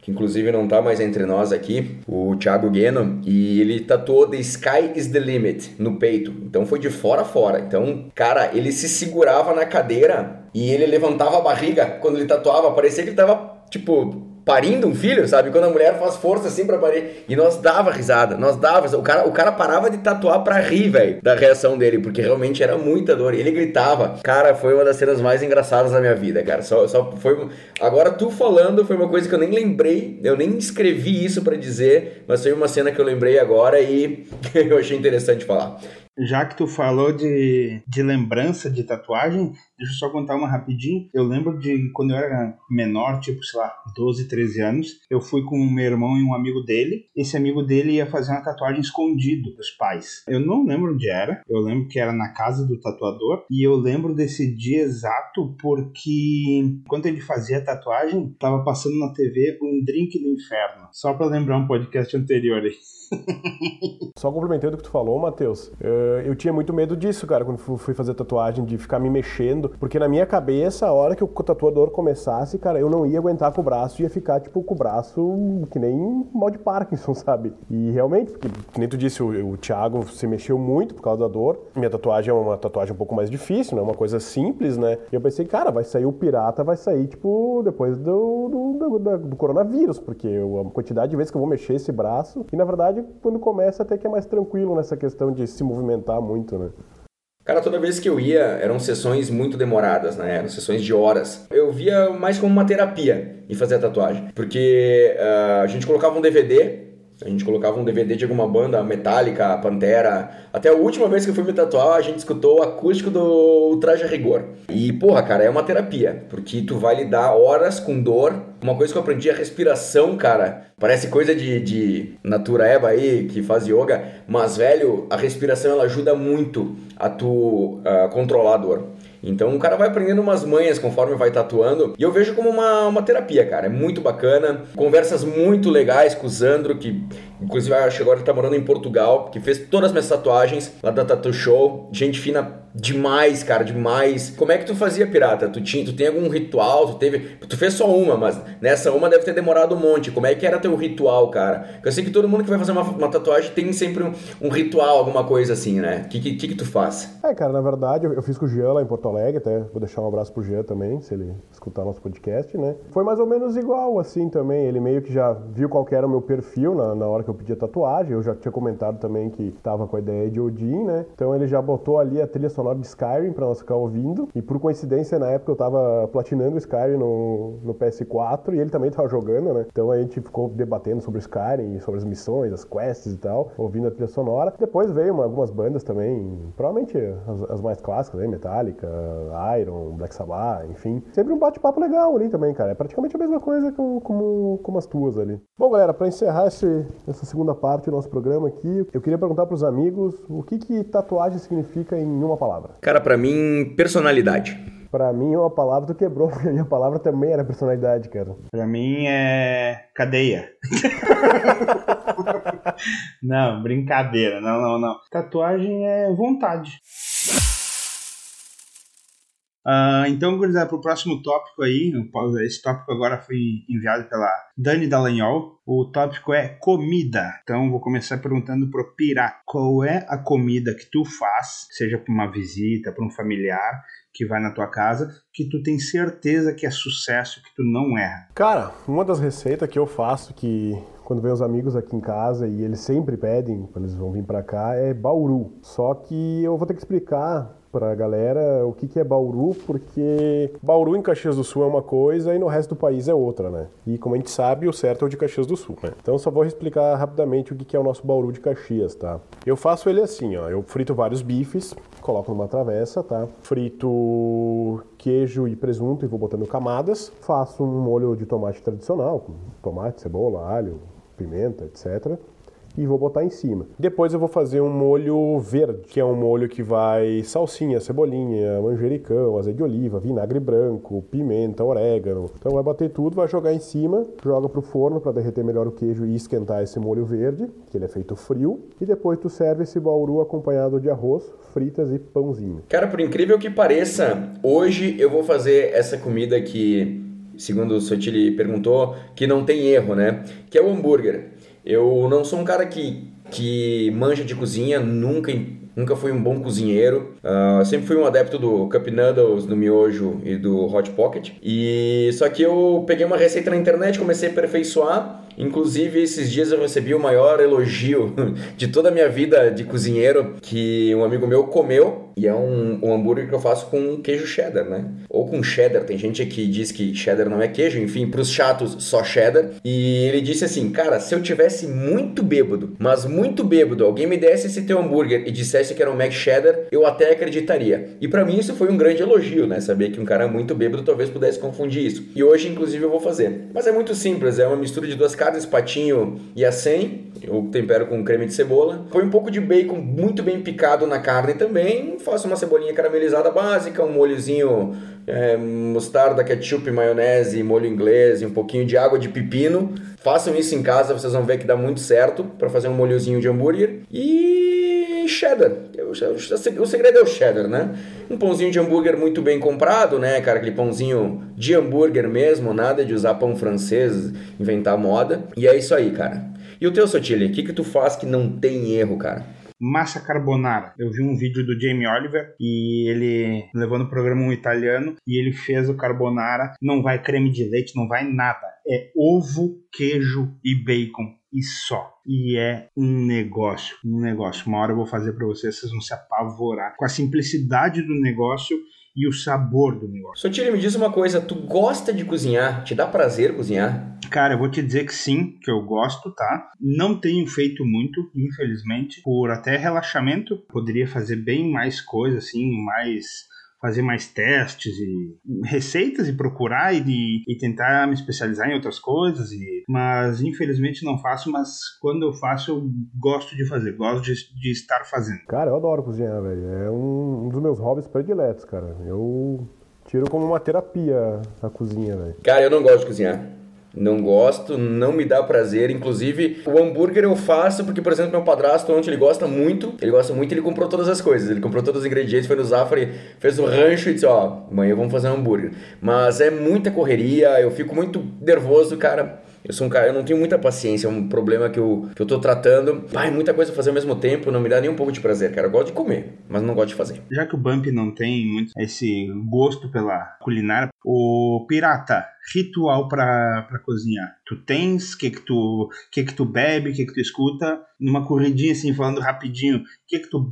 que inclusive não tá mais entre nós aqui, o Thiago Gueno, e ele tatuou The Sky is the Limit no peito. Então foi de fora a fora. Então, cara, ele se segurava na cadeira e ele levantava a barriga quando ele tatuava. Parecia que ele tava, tipo, parindo um filho, sabe? Quando a mulher faz força assim para parir. E nós dava risada, nós dava. O cara, o cara parava de tatuar pra rir, velho, da reação dele, porque realmente era muita dor. E ele gritava. Cara, foi uma das cenas mais engraçadas da minha vida, cara. Só, só foi. Agora, tu falando, foi uma coisa que eu nem lembrei, eu nem escrevi isso para dizer, mas foi uma cena que eu lembrei agora e eu achei interessante falar. Já que tu falou de, de lembrança de tatuagem, deixa eu só contar uma rapidinho. Eu lembro de quando eu era menor, tipo, sei lá, 12, 13 anos, eu fui com meu irmão e um amigo dele. Esse amigo dele ia fazer uma tatuagem escondido dos pais. Eu não lembro onde era, eu lembro que era na casa do tatuador. E eu lembro desse dia exato porque quando ele fazia a tatuagem, tava passando na TV um drink do inferno. Só pra lembrar um podcast anterior aí. Só complementando o que tu falou, Matheus, eh, eu tinha muito medo disso, cara, quando fui fazer tatuagem, de ficar me mexendo, porque na minha cabeça, a hora que o tatuador começasse, cara, eu não ia aguentar com o braço, ia ficar, tipo, com o braço que nem mal de Parkinson, sabe? E realmente, porque, que nem tu disse, o, o Thiago se mexeu muito por causa da dor. Minha tatuagem é uma tatuagem um pouco mais difícil, não é uma coisa simples, né? E eu pensei, cara, vai sair o pirata, vai sair, tipo, depois do, do, do, do coronavírus, porque a quantidade de vezes que eu vou mexer esse braço, e na verdade verdade, quando começa, até que é mais tranquilo nessa questão de se movimentar muito, né? Cara, toda vez que eu ia, eram sessões muito demoradas, né? Eram sessões de horas. Eu via mais como uma terapia e fazer a tatuagem. Porque uh, a gente colocava um DVD a gente colocava um DVD de alguma banda, Metallica, Pantera. Até a última vez que eu fui me tatuar, a gente escutou o acústico do Traje a Rigor. E, porra, cara, é uma terapia. Porque tu vai lidar horas com dor. Uma coisa que eu aprendi é a respiração, cara. Parece coisa de, de natureba aí, que faz yoga. Mas, velho, a respiração ela ajuda muito a tu uh, controlar a dor. Então o cara vai aprendendo umas manhas conforme vai tatuando. E eu vejo como uma, uma terapia, cara. É muito bacana. Conversas muito legais com o Zandro, que inclusive acho que agora ele tá morando em Portugal, que fez todas as minhas tatuagens lá da Tattoo Show. Gente fina demais, cara, demais. Como é que tu fazia, pirata? Tu, tinha, tu tem algum ritual? Tu teve. Tu fez só uma, mas nessa uma deve ter demorado um monte. Como é que era teu ritual, cara? Eu sei que todo mundo que vai fazer uma, uma tatuagem tem sempre um, um, ritual, alguma coisa assim, né? O que, que, que, tu faz? É, cara, na verdade, eu, eu fiz com o Jean lá em Porto Alegre, até vou deixar um abraço pro Jean também, se ele escutar nosso podcast, né? Foi mais ou menos igual, assim, também. Ele meio que já viu qual era o meu perfil na, na hora que eu pedi a tatuagem. Eu já tinha comentado também que tava com a ideia de Odin, né? Então ele já botou ali a trilha sonora de Skyrim para nós ficar ouvindo. E por coincidência, na época eu tava platinando Skyrim no, no PS4 e ele também tava jogando, né? Então a gente ficou debatendo sobre Skyrim, sobre as missões, as quests e tal, ouvindo a trilha sonora. Depois veio uma, algumas bandas também, provavelmente as, as, mais clássicas, né? Metallica, Iron, Black Sabbath, enfim. Sempre um bate-papo legal ali também, cara. É praticamente a mesma coisa como, como, como as tuas ali. Bom, galera, para encerrar esse, essa segunda parte do nosso programa aqui, eu queria perguntar pros amigos o que, que tatuagem significa em uma palavra? Cara, para mim, personalidade. Para mim, uma palavra tu quebrou, porque a minha palavra também era personalidade, cara. Para mim é cadeia. não, brincadeira. Não, não, não. Tatuagem é vontade. Uh, então, gurizada, para o próximo tópico aí, esse tópico agora foi enviado pela Dani Dallagnol. O tópico é comida. Então, vou começar perguntando pro Pirá, qual é a comida que tu faz, seja para uma visita, para um familiar, que vai na tua casa, que tu tem certeza que é sucesso, que tu não erra? Cara, uma das receitas que eu faço que quando vem os amigos aqui em casa e eles sempre pedem, quando eles vão vir para cá, é bauru. Só que eu vou ter que explicar pra galera o que, que é Bauru, porque Bauru em Caxias do Sul é uma coisa e no resto do país é outra, né? E como a gente sabe, o certo é o de Caxias do Sul, né? Então só vou explicar rapidamente o que, que é o nosso Bauru de Caxias, tá? Eu faço ele assim, ó. Eu frito vários bifes, coloco numa travessa, tá? Frito queijo e presunto e vou botando camadas. Faço um molho de tomate tradicional, com tomate, cebola, alho, pimenta, etc e vou botar em cima. Depois eu vou fazer um molho verde, que é um molho que vai salsinha, cebolinha, manjericão, azeite de oliva, vinagre branco, pimenta, orégano. Então vai bater tudo, vai jogar em cima, joga pro forno para derreter melhor o queijo e esquentar esse molho verde, que ele é feito frio, e depois tu serve esse bauru acompanhado de arroz, fritas e pãozinho. Cara, por incrível que pareça, hoje eu vou fazer essa comida que, segundo o Sotili perguntou, que não tem erro, né? Que é o hambúrguer. Eu não sou um cara que, que manja de cozinha, nunca, nunca fui um bom cozinheiro. Uh, sempre fui um adepto do Cup Noodles, do miojo e do Hot Pocket. E só que eu peguei uma receita na internet, comecei a aperfeiçoar. Inclusive, esses dias eu recebi o maior elogio de toda a minha vida de cozinheiro, que um amigo meu comeu e é um, um, hambúrguer que eu faço com queijo cheddar, né? Ou com cheddar. Tem gente que diz que cheddar não é queijo, enfim, pros chatos só cheddar. E ele disse assim: Cara, se eu tivesse muito bêbado, mas muito bêbado, alguém me desse esse teu hambúrguer e dissesse que era um Mac Cheddar, eu até acreditaria. E para mim isso foi um grande elogio, né? Saber que um cara muito bêbado talvez pudesse confundir isso. E hoje, inclusive, eu vou fazer. Mas é muito simples: é uma mistura de duas carnes, patinho e acém. Eu tempero com creme de cebola. Põe um pouco de bacon muito bem picado na carne também faço uma cebolinha caramelizada básica, um molhozinho é, mostarda, ketchup, maionese, molho inglês um pouquinho de água de pepino. Façam isso em casa, vocês vão ver que dá muito certo para fazer um molhozinho de hambúrguer. E cheddar. O segredo é o cheddar, né? Um pãozinho de hambúrguer muito bem comprado, né, cara? Aquele pãozinho de hambúrguer mesmo, nada de usar pão francês, inventar moda. E é isso aí, cara. E o teu, Sotile, o que que tu faz que não tem erro, cara? massa carbonara. Eu vi um vídeo do Jamie Oliver e ele levou no programa um italiano e ele fez o carbonara. Não vai creme de leite, não vai nada. É ovo, queijo e bacon e só. E é um negócio, um negócio. Uma hora eu vou fazer para vocês, vocês vão se apavorar com a simplicidade do negócio e o sabor do negócio. Sotile, me diz uma coisa, tu gosta de cozinhar? Te dá prazer cozinhar? Cara, eu vou te dizer que sim, que eu gosto, tá? Não tenho feito muito, infelizmente, por até relaxamento. Poderia fazer bem mais coisas, assim, mais fazer mais testes e receitas e procurar e, e tentar me especializar em outras coisas e mas infelizmente não faço mas quando eu faço eu gosto de fazer gosto de, de estar fazendo. Cara eu adoro cozinhar velho. É um, um dos meus hobbies prediletos cara. Eu tiro como uma terapia a cozinha velho. Cara eu não gosto de cozinhar não gosto, não me dá prazer. Inclusive, o hambúrguer eu faço porque, por exemplo, meu padrasto ontem ele gosta muito. Ele gosta muito ele comprou todas as coisas. Ele comprou todos os ingredientes, foi no Zafari, fez o rancho e disse: Ó, amanhã vamos fazer um hambúrguer. Mas é muita correria, eu fico muito nervoso, cara. Eu sou um cara, eu não tenho muita paciência, é um problema que eu, que eu tô tratando. Pai, muita coisa fazer ao mesmo tempo, não me dá nem um pouco de prazer, cara. Eu gosto de comer, mas não gosto de fazer. Já que o Bump não tem muito esse gosto pela culinária, o Pirata, ritual para cozinhar. Tu tens, o que que tu, que que tu bebe, o que que tu escuta, numa corridinha assim, falando rapidinho, o que que tu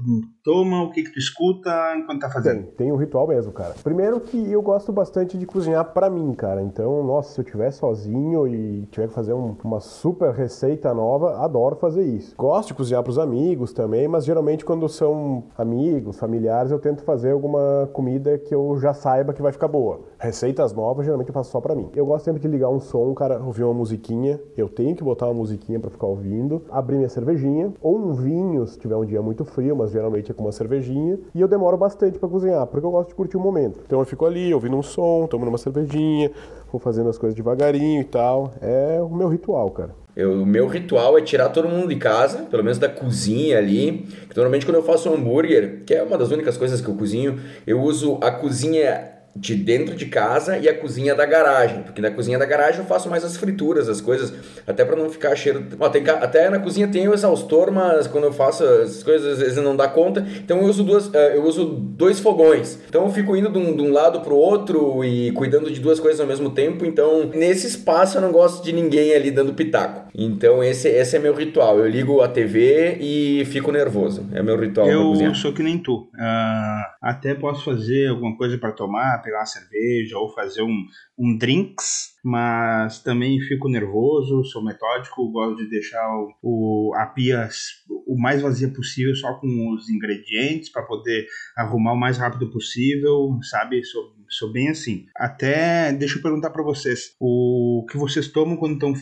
toma, o que que tu escuta enquanto tá fazendo? Tem, tem um ritual mesmo, cara. Primeiro que eu gosto bastante de cozinhar para mim, cara. Então, nossa, se eu estiver sozinho e tiver que fazer um, uma super receita nova, adoro fazer isso. Gosto de cozinhar pros amigos também, mas geralmente quando são amigos, familiares, eu tento fazer alguma comida que eu já saiba que vai ficar boa. Receitas novas, geralmente eu faço só para mim. Eu gosto sempre de ligar um som, cara, ouvir uma musiquinha. Eu tenho que botar uma musiquinha para ficar ouvindo. Abrir minha cervejinha. Ou um vinho, se tiver um dia muito frio, mas geralmente é com uma cervejinha. E eu demoro bastante para cozinhar, porque eu gosto de curtir o momento. Então eu fico ali, ouvindo um som, tomando uma cervejinha, vou fazendo as coisas devagarinho e tal. É o meu ritual, cara. Eu, o meu ritual é tirar todo mundo de casa, pelo menos da cozinha ali. Que normalmente quando eu faço um hambúrguer, que é uma das únicas coisas que eu cozinho, eu uso a cozinha de dentro de casa e a cozinha da garagem, porque na cozinha da garagem eu faço mais as frituras, as coisas, até para não ficar cheiro. Ó, tem, até na cozinha tem o exaustor, mas quando eu faço as coisas às vezes não dá conta, então eu uso duas, eh, eu uso dois fogões. Então eu fico indo de um, de um lado pro outro e cuidando de duas coisas ao mesmo tempo. Então nesse espaço eu não gosto de ninguém ali dando pitaco. Então esse, esse é meu ritual. Eu ligo a TV e fico nervoso. É meu ritual. Eu sou que nem tu. Uh, até posso fazer alguma coisa para tomar pegar uma cerveja ou fazer um, um drinks, mas também fico nervoso, sou metódico, gosto de deixar o, o, a pia o mais vazia possível, só com os ingredientes, para poder arrumar o mais rápido possível, sabe? Sou, sou bem assim. Até, deixa eu perguntar para vocês, o que vocês tomam quando estão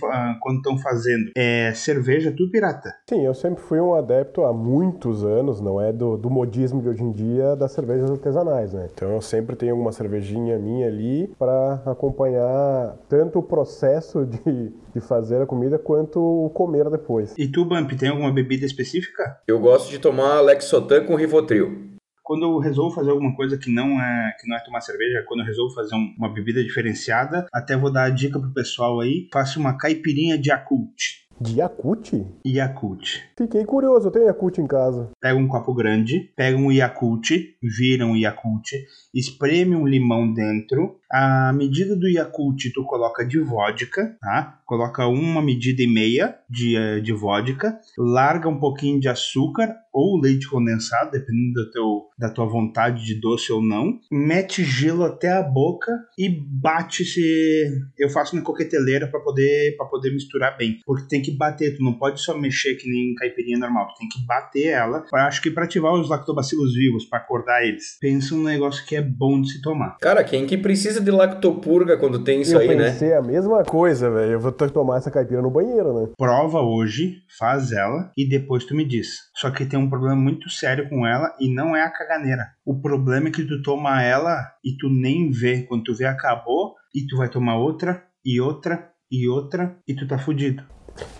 quando estão fazendo? É cerveja tu pirata? Sim, eu sempre fui um adepto há muitos anos, não é do, do modismo de hoje em dia, das cervejas artesanais, né? Então eu sempre tenho uma cervejinha minha ali para acompanhar tanto o processo de, de fazer a comida quanto o comer depois. E tu, Bump, tem alguma bebida específica? Eu gosto de tomar Lexotan com Rivotril quando eu resolvo fazer alguma coisa que não é que não é tomar cerveja, quando eu resolvo fazer um, uma bebida diferenciada, até vou dar a dica pro pessoal aí, faça uma caipirinha de Yakult. De Yakult? Yakult. Fiquei curioso, eu tenho Yakult em casa. Pega um copo grande, pega um Yakult, vira um Yakult, espreme um limão dentro. A medida do Yakult tu coloca de vodka, tá? Coloca uma medida e meia de, eh, de vodka, larga um pouquinho de açúcar ou leite condensado, dependendo do teu, da tua vontade de doce ou não. Mete gelo até a boca e bate se eu faço na coqueteleira para poder para poder misturar bem, porque tem que bater, tu não pode só mexer que nem caipirinha normal, tu tem que bater ela. Acho que para ativar os lactobacilos vivos, para acordar eles. Pensa um negócio que é bom de se tomar. Cara, quem que precisa de lactopurga quando tem isso eu aí, né? Eu pensei a mesma coisa, velho. Eu vou ter que tomar essa caipira no banheiro, né? Prova hoje, faz ela e depois tu me diz. Só que tem um problema muito sério com ela e não é a caganeira. O problema é que tu toma ela e tu nem vê. Quando tu vê, acabou e tu vai tomar outra e outra e outra e tu tá fudido.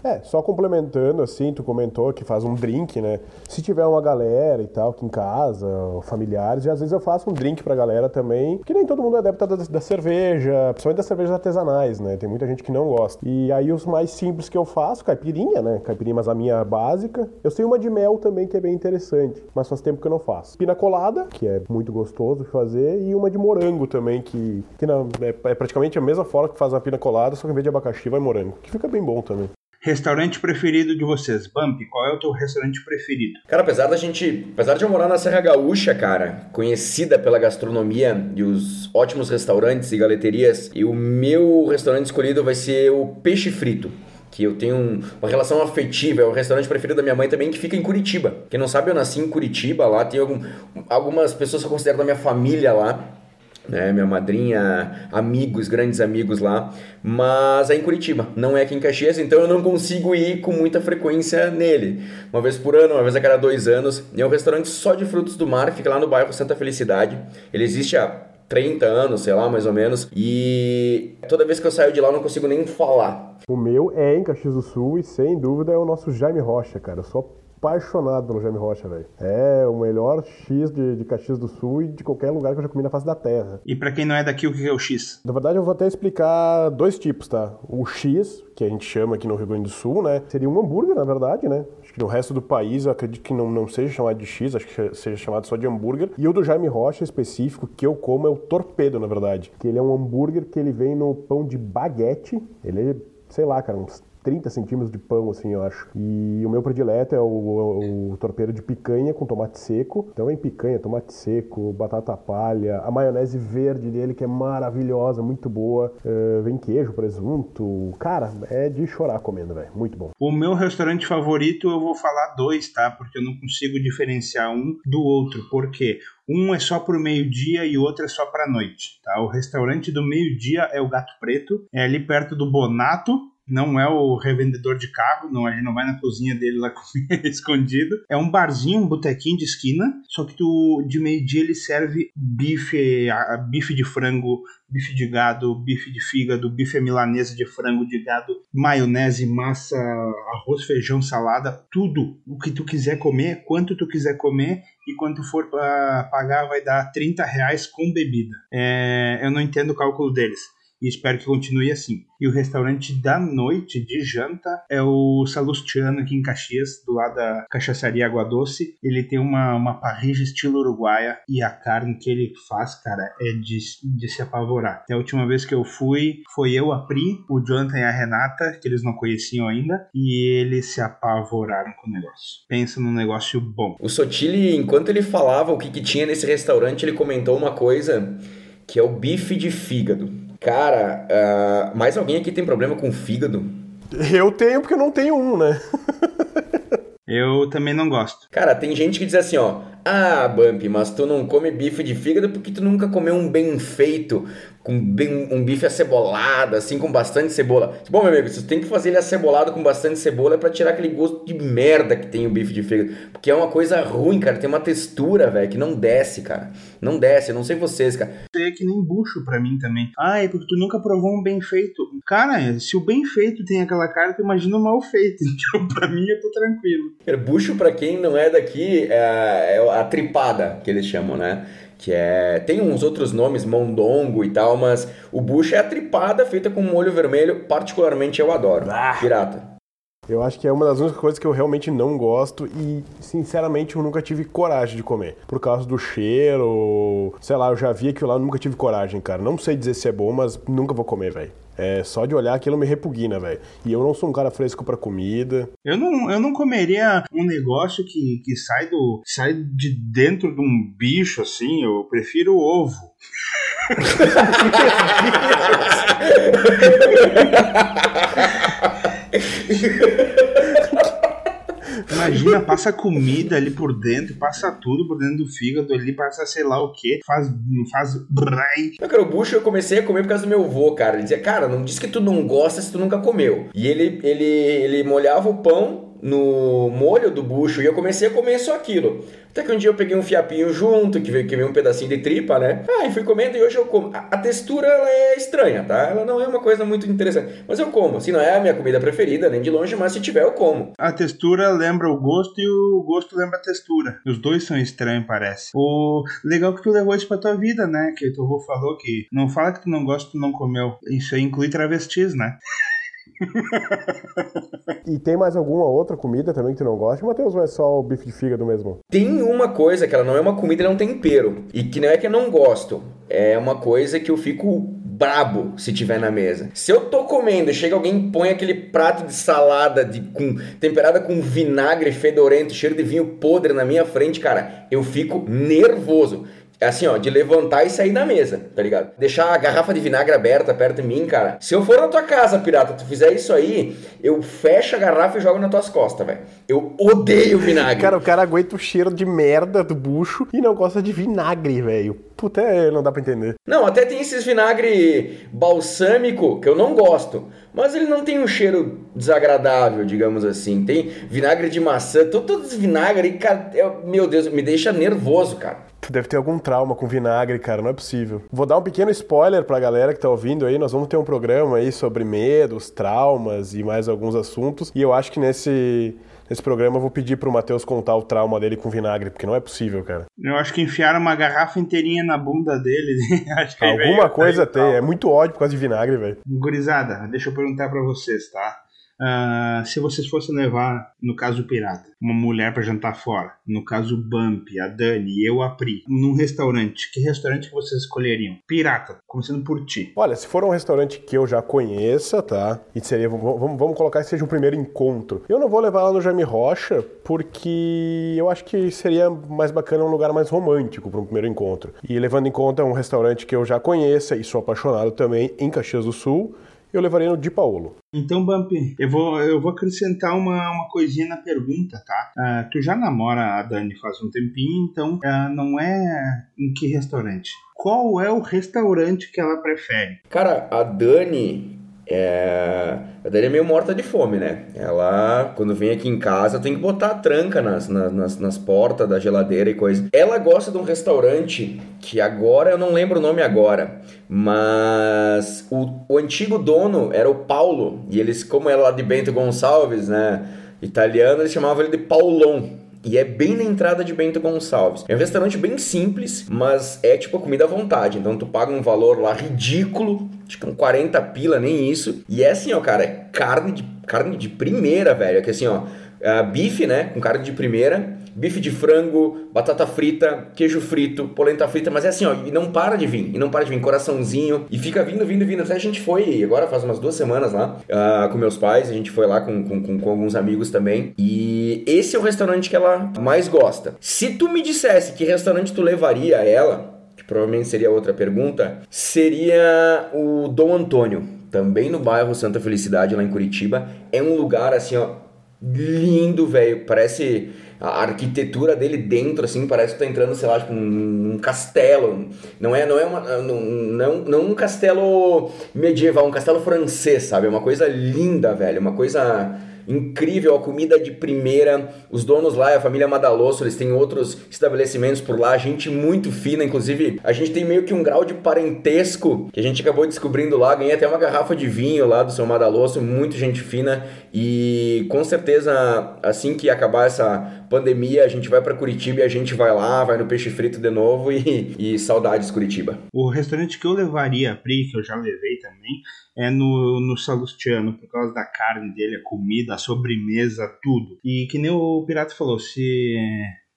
É, só complementando, assim, tu comentou que faz um drink, né? Se tiver uma galera e tal, aqui em casa, familiares, e às vezes eu faço um drink pra galera também, que nem todo mundo é adepto da, da cerveja, principalmente das cervejas artesanais, né? Tem muita gente que não gosta. E aí os mais simples que eu faço, caipirinha, né? Caipirinha, mas a minha básica. Eu sei uma de mel também que é bem interessante, mas faz tempo que eu não faço. Pina colada, que é muito gostoso de fazer, e uma de morango também, que, que não, é, é praticamente a mesma forma que faz a pina colada, só que em vez de abacaxi vai morango, que fica bem bom também. Restaurante preferido de vocês. Bump, qual é o teu restaurante preferido? Cara, apesar da gente. Apesar de eu morar na Serra Gaúcha, cara, conhecida pela gastronomia e os ótimos restaurantes e galeterias, e o meu restaurante escolhido vai ser o Peixe Frito que eu tenho um, uma relação afetiva, é o restaurante preferido da minha mãe também, que fica em Curitiba. Quem não sabe, eu nasci em Curitiba, lá tem algum, algumas pessoas que eu considero da minha família lá, né, minha madrinha, amigos, grandes amigos lá, mas é em Curitiba, não é aqui em Caxias, então eu não consigo ir com muita frequência nele. Uma vez por ano, uma vez a cada dois anos. E é um restaurante só de frutos do mar, fica lá no bairro Santa Felicidade. Ele existe há 30 anos, sei lá, mais ou menos. E toda vez que eu saio de lá eu não consigo nem falar. O meu é em Caxias do Sul e sem dúvida é o nosso Jaime Rocha, cara. Eu sou apaixonado pelo Jaime Rocha, velho. É o melhor X de, de Caxias do Sul e de qualquer lugar que eu já comi na face da terra. E para quem não é daqui, o que é o X? Na verdade, eu vou até explicar dois tipos, tá? O X, que a gente chama aqui no Rio Grande do Sul, né? Seria um hambúrguer, na verdade, né? Acho que no resto do país eu acredito que não, não seja chamado de X, acho que seja chamado só de hambúrguer. E o do Jaime Rocha específico que eu como é o torpedo, na verdade. Que ele é um hambúrguer que ele vem no pão de baguete. Ele é, sei lá, cara, uns 30 centímetros de pão, assim, eu acho. E o meu predileto é o, o, o de picanha com tomate seco. Então vem picanha, tomate seco, batata palha, a maionese verde dele que é maravilhosa, muito boa. Uh, vem queijo, presunto. Cara, é de chorar comendo, velho. Muito bom. O meu restaurante favorito eu vou falar dois, tá? Porque eu não consigo diferenciar um do outro. Porque um é só para o meio-dia e o outro é só para a noite. Tá? O restaurante do meio-dia é o Gato Preto, é ali perto do Bonato, não é o revendedor de carro, não, a gente não vai na cozinha dele lá comer escondido. É um barzinho, um botequinho de esquina, só que tu de meio-dia ele serve bife, a- bife de frango, bife de gado, bife de fígado, bife milanesa de frango de gado, maionese, massa, arroz, feijão, salada, tudo o que tu quiser comer, quanto tu quiser comer e quando tu for pra pagar vai dar 30 reais com bebida. É, eu não entendo o cálculo deles e espero que continue assim. E o restaurante da noite de janta é o Salustiano aqui em Caxias, do lado da cachaçaria Água Doce. Ele tem uma, uma parrilla estilo uruguaia e a carne que ele faz, cara, é de, de se apavorar. A última vez que eu fui, foi eu, a Pri, o Jonathan e a Renata, que eles não conheciam ainda, e eles se apavoraram com o negócio. Pensa num negócio bom. O Sotile, enquanto ele falava o que, que tinha nesse restaurante, ele comentou uma coisa que é o bife de fígado. Cara, ah, mais alguém aqui tem problema com fígado? Eu tenho porque eu não tenho um, né? Eu também não gosto. Cara, tem gente que diz assim, ó. Ah, Bump, mas tu não come bife de fígado porque tu nunca comeu um bem feito, com bem, um bife acebolado, assim, com bastante cebola. Bom, meu amigo, você tem que fazer ele acebolado com bastante cebola pra tirar aquele gosto de merda que tem o bife de fígado. Porque é uma coisa ruim, cara. Tem uma textura, velho, que não desce, cara. Não desce, eu não sei vocês, cara. é que nem bucho pra mim também. Ah, é porque tu nunca provou um bem feito. Cara, se o bem feito tem aquela cara, tu imagina o mal feito. Então, pra mim, eu tô tranquilo. Bucho, pra quem não é daqui, é, é a tripada, que eles chamam, né? Que é. Tem uns outros nomes, mondongo e tal, mas o bucho é a tripada feita com molho vermelho, particularmente eu adoro. Pirata. Eu acho que é uma das únicas coisas que eu realmente não gosto e, sinceramente, eu nunca tive coragem de comer. Por causa do cheiro, sei lá, eu já vi aquilo lá, eu nunca tive coragem, cara. Não sei dizer se é bom, mas nunca vou comer, velho. É, só de olhar aquilo me repugna, velho. E eu não sou um cara fresco pra comida. Eu não, eu não comeria um negócio que, que sai, do, sai de dentro de um bicho assim. Eu prefiro o ovo. Imagina, passa comida ali por dentro, passa tudo por dentro do fígado ali, passa sei lá o que, faz, faz. Não, cara, o bucho eu comecei a comer por causa do meu avô, cara. Ele dizia, cara, não diz que tu não gosta se tu nunca comeu. E ele, ele, ele molhava o pão no molho do bucho e eu comecei a comer só aquilo. Até que um dia eu peguei um fiapinho junto, que veio, que veio um pedacinho de tripa, né? Ah, e fui comendo e hoje eu como. A, a textura, ela é estranha, tá? Ela não é uma coisa muito interessante. Mas eu como. Assim, não é a minha comida preferida, nem de longe, mas se tiver, eu como. A textura lembra o gosto e o gosto lembra a textura. Os dois são estranhos, parece. O legal que tu levou isso pra tua vida, né? Que avô falou que não fala que tu não gosta, tu não comeu. Isso aí inclui travestis, né? E tem mais alguma outra comida também que tu não gosta, Matheus? Ou é só o bife de fígado mesmo? Tem uma coisa que ela não é uma comida, ela é um tempero. E que não é que eu não gosto. É uma coisa que eu fico brabo se tiver na mesa. Se eu tô comendo e chega alguém e põe aquele prato de salada de, com, temperada com vinagre fedorento, cheiro de vinho podre na minha frente, cara, eu fico nervoso. É assim, ó, de levantar e sair da mesa, tá ligado? Deixar a garrafa de vinagre aberta perto de mim, cara. Se eu for na tua casa, pirata, tu fizer isso aí, eu fecho a garrafa e jogo nas tuas costas, velho. Eu odeio vinagre. Cara, o cara aguenta o cheiro de merda do bucho e não gosta de vinagre, velho. Puta, é, não dá pra entender. Não, até tem esses vinagre balsâmico que eu não gosto, mas ele não tem um cheiro desagradável, digamos assim. Tem vinagre de maçã, todo, todo esse vinagre, cara, eu- meu Deus, me deixa nervoso, cara. Tu deve ter algum trauma com vinagre, cara, não é possível. Vou dar um pequeno spoiler pra galera que tá ouvindo aí. Nós vamos ter um programa aí sobre medos, traumas e mais alguns assuntos. E eu acho que nesse, nesse programa eu vou pedir pro Matheus contar o trauma dele com vinagre, porque não é possível, cara. Eu acho que enfiaram uma garrafa inteirinha na bunda dele. aí Alguma veio- coisa tem. É muito ódio por causa de vinagre, velho. Gurizada, deixa eu perguntar pra vocês, tá? Ah, se vocês fossem levar, no caso o Pirata, uma mulher pra jantar fora, no caso o Bump, a Dani eu, a Pri, num restaurante, que restaurante vocês escolheriam? Pirata, começando por ti. Olha, se for um restaurante que eu já conheça, tá? E seria, vamos, vamos- colocar que seja um primeiro encontro. Eu não vou levar ela no Jaime Rocha, porque eu acho que seria mais bacana um lugar mais romântico para um primeiro encontro. E levando em conta um restaurante que eu já conheça e sou apaixonado também em Caxias do Sul, eu levaria no Di Paolo. Então, Bump, eu vou, eu vou acrescentar uma, uma coisinha na pergunta, tá? Ah, tu já namora a Dani faz um tempinho, então ah, não é em que restaurante? Qual é o restaurante que ela prefere? Cara, a Dani, é... a Dani é meio morta de fome, né? Ela, quando vem aqui em casa, tem que botar a tranca nas, nas, nas portas da geladeira e coisa. Ela gosta de um restaurante que agora, eu não lembro o nome agora, mas o, o antigo dono era o Paulo, e eles, como era lá de Bento Gonçalves, né? Italiano, eles chamavam ele de Paulão. E é bem na entrada de Bento Gonçalves. É um restaurante bem simples, mas é tipo a comida à vontade. Então tu paga um valor lá ridículo, acho que um 40 pila, nem isso. E é assim, ó, cara, é carne de, carne de primeira, velho. É que assim, ó, uh, bife, né, com carne de primeira bife de frango, batata frita, queijo frito, polenta frita, mas é assim, ó, e não para de vir, e não para de vir, coraçãozinho, e fica vindo, vindo, vindo. Até a gente foi, agora faz umas duas semanas lá, uh, com meus pais, a gente foi lá com, com, com, com alguns amigos também, e esse é o restaurante que ela mais gosta. Se tu me dissesse que restaurante tu levaria ela, que provavelmente seria outra pergunta, seria o Dom Antônio, também no bairro Santa Felicidade, lá em Curitiba. É um lugar assim, ó, lindo, velho. Parece a arquitetura dele dentro, assim, parece que tá entrando, sei lá, tipo, um, um castelo. Não é, não é uma, não, não, não um castelo medieval, um castelo francês, sabe? É uma coisa linda, velho. Uma coisa incrível, a comida de primeira. Os donos lá, a família Madalosso, eles têm outros estabelecimentos por lá, gente muito fina, inclusive a gente tem meio que um grau de parentesco que a gente acabou descobrindo lá. Ganhei até uma garrafa de vinho lá do seu Madalosso, muito gente fina e com certeza assim que acabar essa pandemia, a gente vai para Curitiba e a gente vai lá, vai no peixe frito de novo e, e saudades Curitiba. O restaurante que eu levaria a Pri, que eu já levei também, é no, no Salustiano, por causa da carne dele, a comida, a sobremesa, tudo. E que nem o Pirata falou, se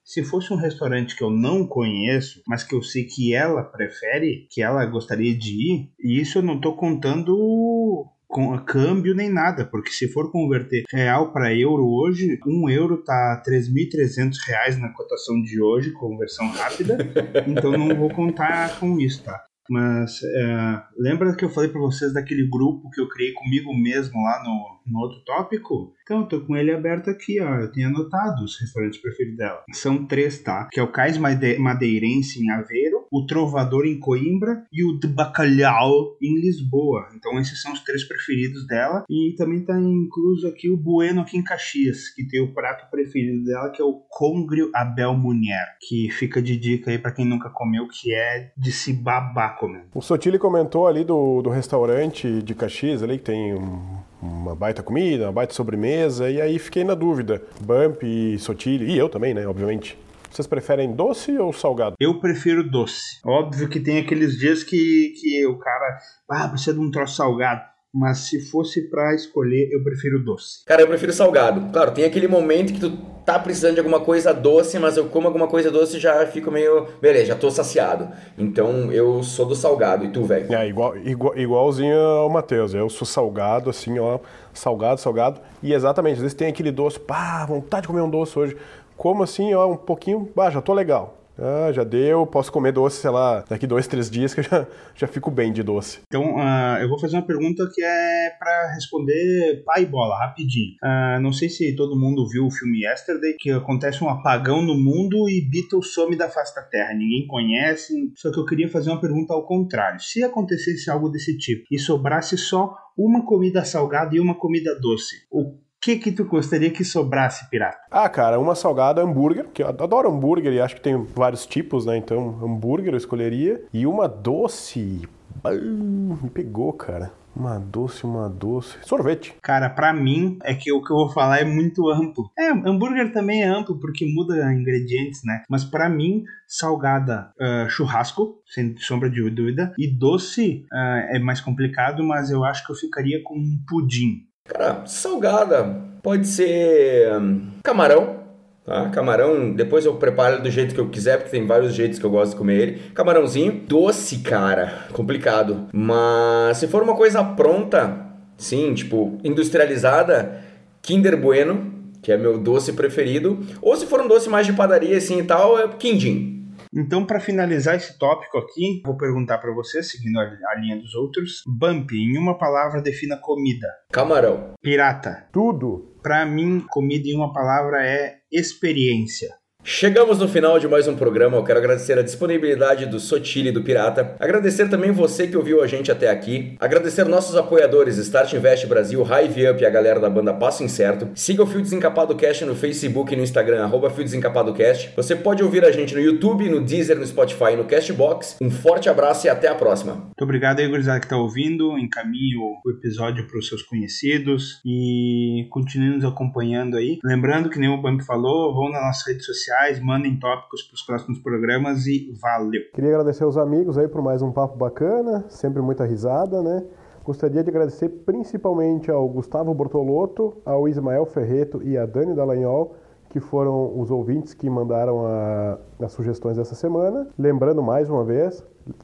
se fosse um restaurante que eu não conheço, mas que eu sei que ela prefere, que ela gostaria de ir, e isso eu não tô contando com câmbio nem nada, porque se for converter real para euro hoje, um euro tá 3.300 reais na cotação de hoje, conversão rápida, então não vou contar com isso, tá? Mas é, lembra que eu falei para vocês daquele grupo que eu criei comigo mesmo lá no, no outro tópico? Então, eu tô com ele aberto aqui, ó. Eu tenho anotado os restaurantes preferidos dela. São três, tá? Que é o Cais Madeirense em Aveiro, o Trovador em Coimbra e o de Bacalhau em Lisboa. Então, esses são os três preferidos dela. E também tá incluso aqui o Bueno aqui em Caxias, que tem o prato preferido dela, que é o Congrio Abel Munier, que fica de dica aí para quem nunca comeu, que é de se babar comendo. O Sotile comentou ali do, do restaurante de Caxias, ali que tem um uma baita comida, uma baita sobremesa, e aí fiquei na dúvida. Bump e Sotile, e eu também, né, obviamente. Vocês preferem doce ou salgado? Eu prefiro doce. Óbvio que tem aqueles dias que, que o cara, ah, precisa de um troço salgado. Mas se fosse para escolher, eu prefiro doce. Cara, eu prefiro salgado. Claro, tem aquele momento que tu tá precisando de alguma coisa doce, mas eu como alguma coisa doce e já fico meio. Beleza, já tô saciado. Então eu sou do salgado. E tu, velho? É, igual, igual, igualzinho ao Matheus. Eu sou salgado, assim, ó. Salgado, salgado. E exatamente, às vezes tem aquele doce, pá, vontade de comer um doce hoje. Como assim, ó, um pouquinho, bah, já tô legal. Ah, já deu, posso comer doce, sei lá, daqui dois, três dias que eu já, já fico bem de doce. Então, uh, eu vou fazer uma pergunta que é para responder pai bola, rapidinho. Uh, não sei se todo mundo viu o filme Yesterday, que acontece um apagão no mundo e Beatles some da face da Terra. Ninguém conhece, só que eu queria fazer uma pergunta ao contrário. Se acontecesse algo desse tipo e sobrasse só uma comida salgada e uma comida doce, o que que tu gostaria que sobrasse, pirata? Ah, cara, uma salgada hambúrguer, que eu adoro hambúrguer e acho que tem vários tipos, né? Então, hambúrguer eu escolheria. E uma doce. Me pegou, cara. Uma doce, uma doce. Sorvete. Cara, para mim é que o que eu vou falar é muito amplo. É, hambúrguer também é amplo porque muda ingredientes, né? Mas para mim, salgada, uh, churrasco, sem sombra de dúvida. E doce uh, é mais complicado, mas eu acho que eu ficaria com um pudim. Cara, salgada pode ser hum, camarão, tá? Camarão, depois eu preparo do jeito que eu quiser, porque tem vários jeitos que eu gosto de comer ele. Camarãozinho, doce, cara, complicado. Mas se for uma coisa pronta, sim, tipo industrializada, Kinder Bueno, que é meu doce preferido. Ou se for um doce mais de padaria assim e tal, é quindim. Então, para finalizar esse tópico aqui, vou perguntar para você, seguindo a linha dos outros. Bump, em uma palavra, defina comida. Camarão. Pirata. Tudo. Para mim, comida em uma palavra é experiência. Chegamos no final de mais um programa. Eu quero agradecer a disponibilidade do Sotile e do Pirata. Agradecer também você que ouviu a gente até aqui. Agradecer nossos apoiadores Start Invest Brasil, Hive Up e a galera da banda Passo Incerto. Siga o Fio Desencapado Cast no Facebook e no Instagram, arroba Fio Desencapado Cast. Você pode ouvir a gente no YouTube, no Deezer, no Spotify e no Castbox. Um forte abraço e até a próxima. Muito obrigado aí, gurizada, que está ouvindo. Encaminhe o episódio para os seus conhecidos e continue nos acompanhando aí. Lembrando que nem o Bump falou, vão nas nossas redes sociais, mandem tópicos para os próximos programas e valeu! Queria agradecer aos amigos aí por mais um papo bacana, sempre muita risada, né? Gostaria de agradecer principalmente ao Gustavo Bortolotto, ao Ismael Ferreto e a Dani Dallagnol, que foram os ouvintes que mandaram a, as sugestões dessa semana. Lembrando mais uma vez,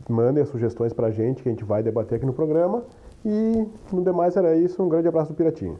mandem as sugestões para a gente, que a gente vai debater aqui no programa. E no demais era isso, um grande abraço do Piratinho.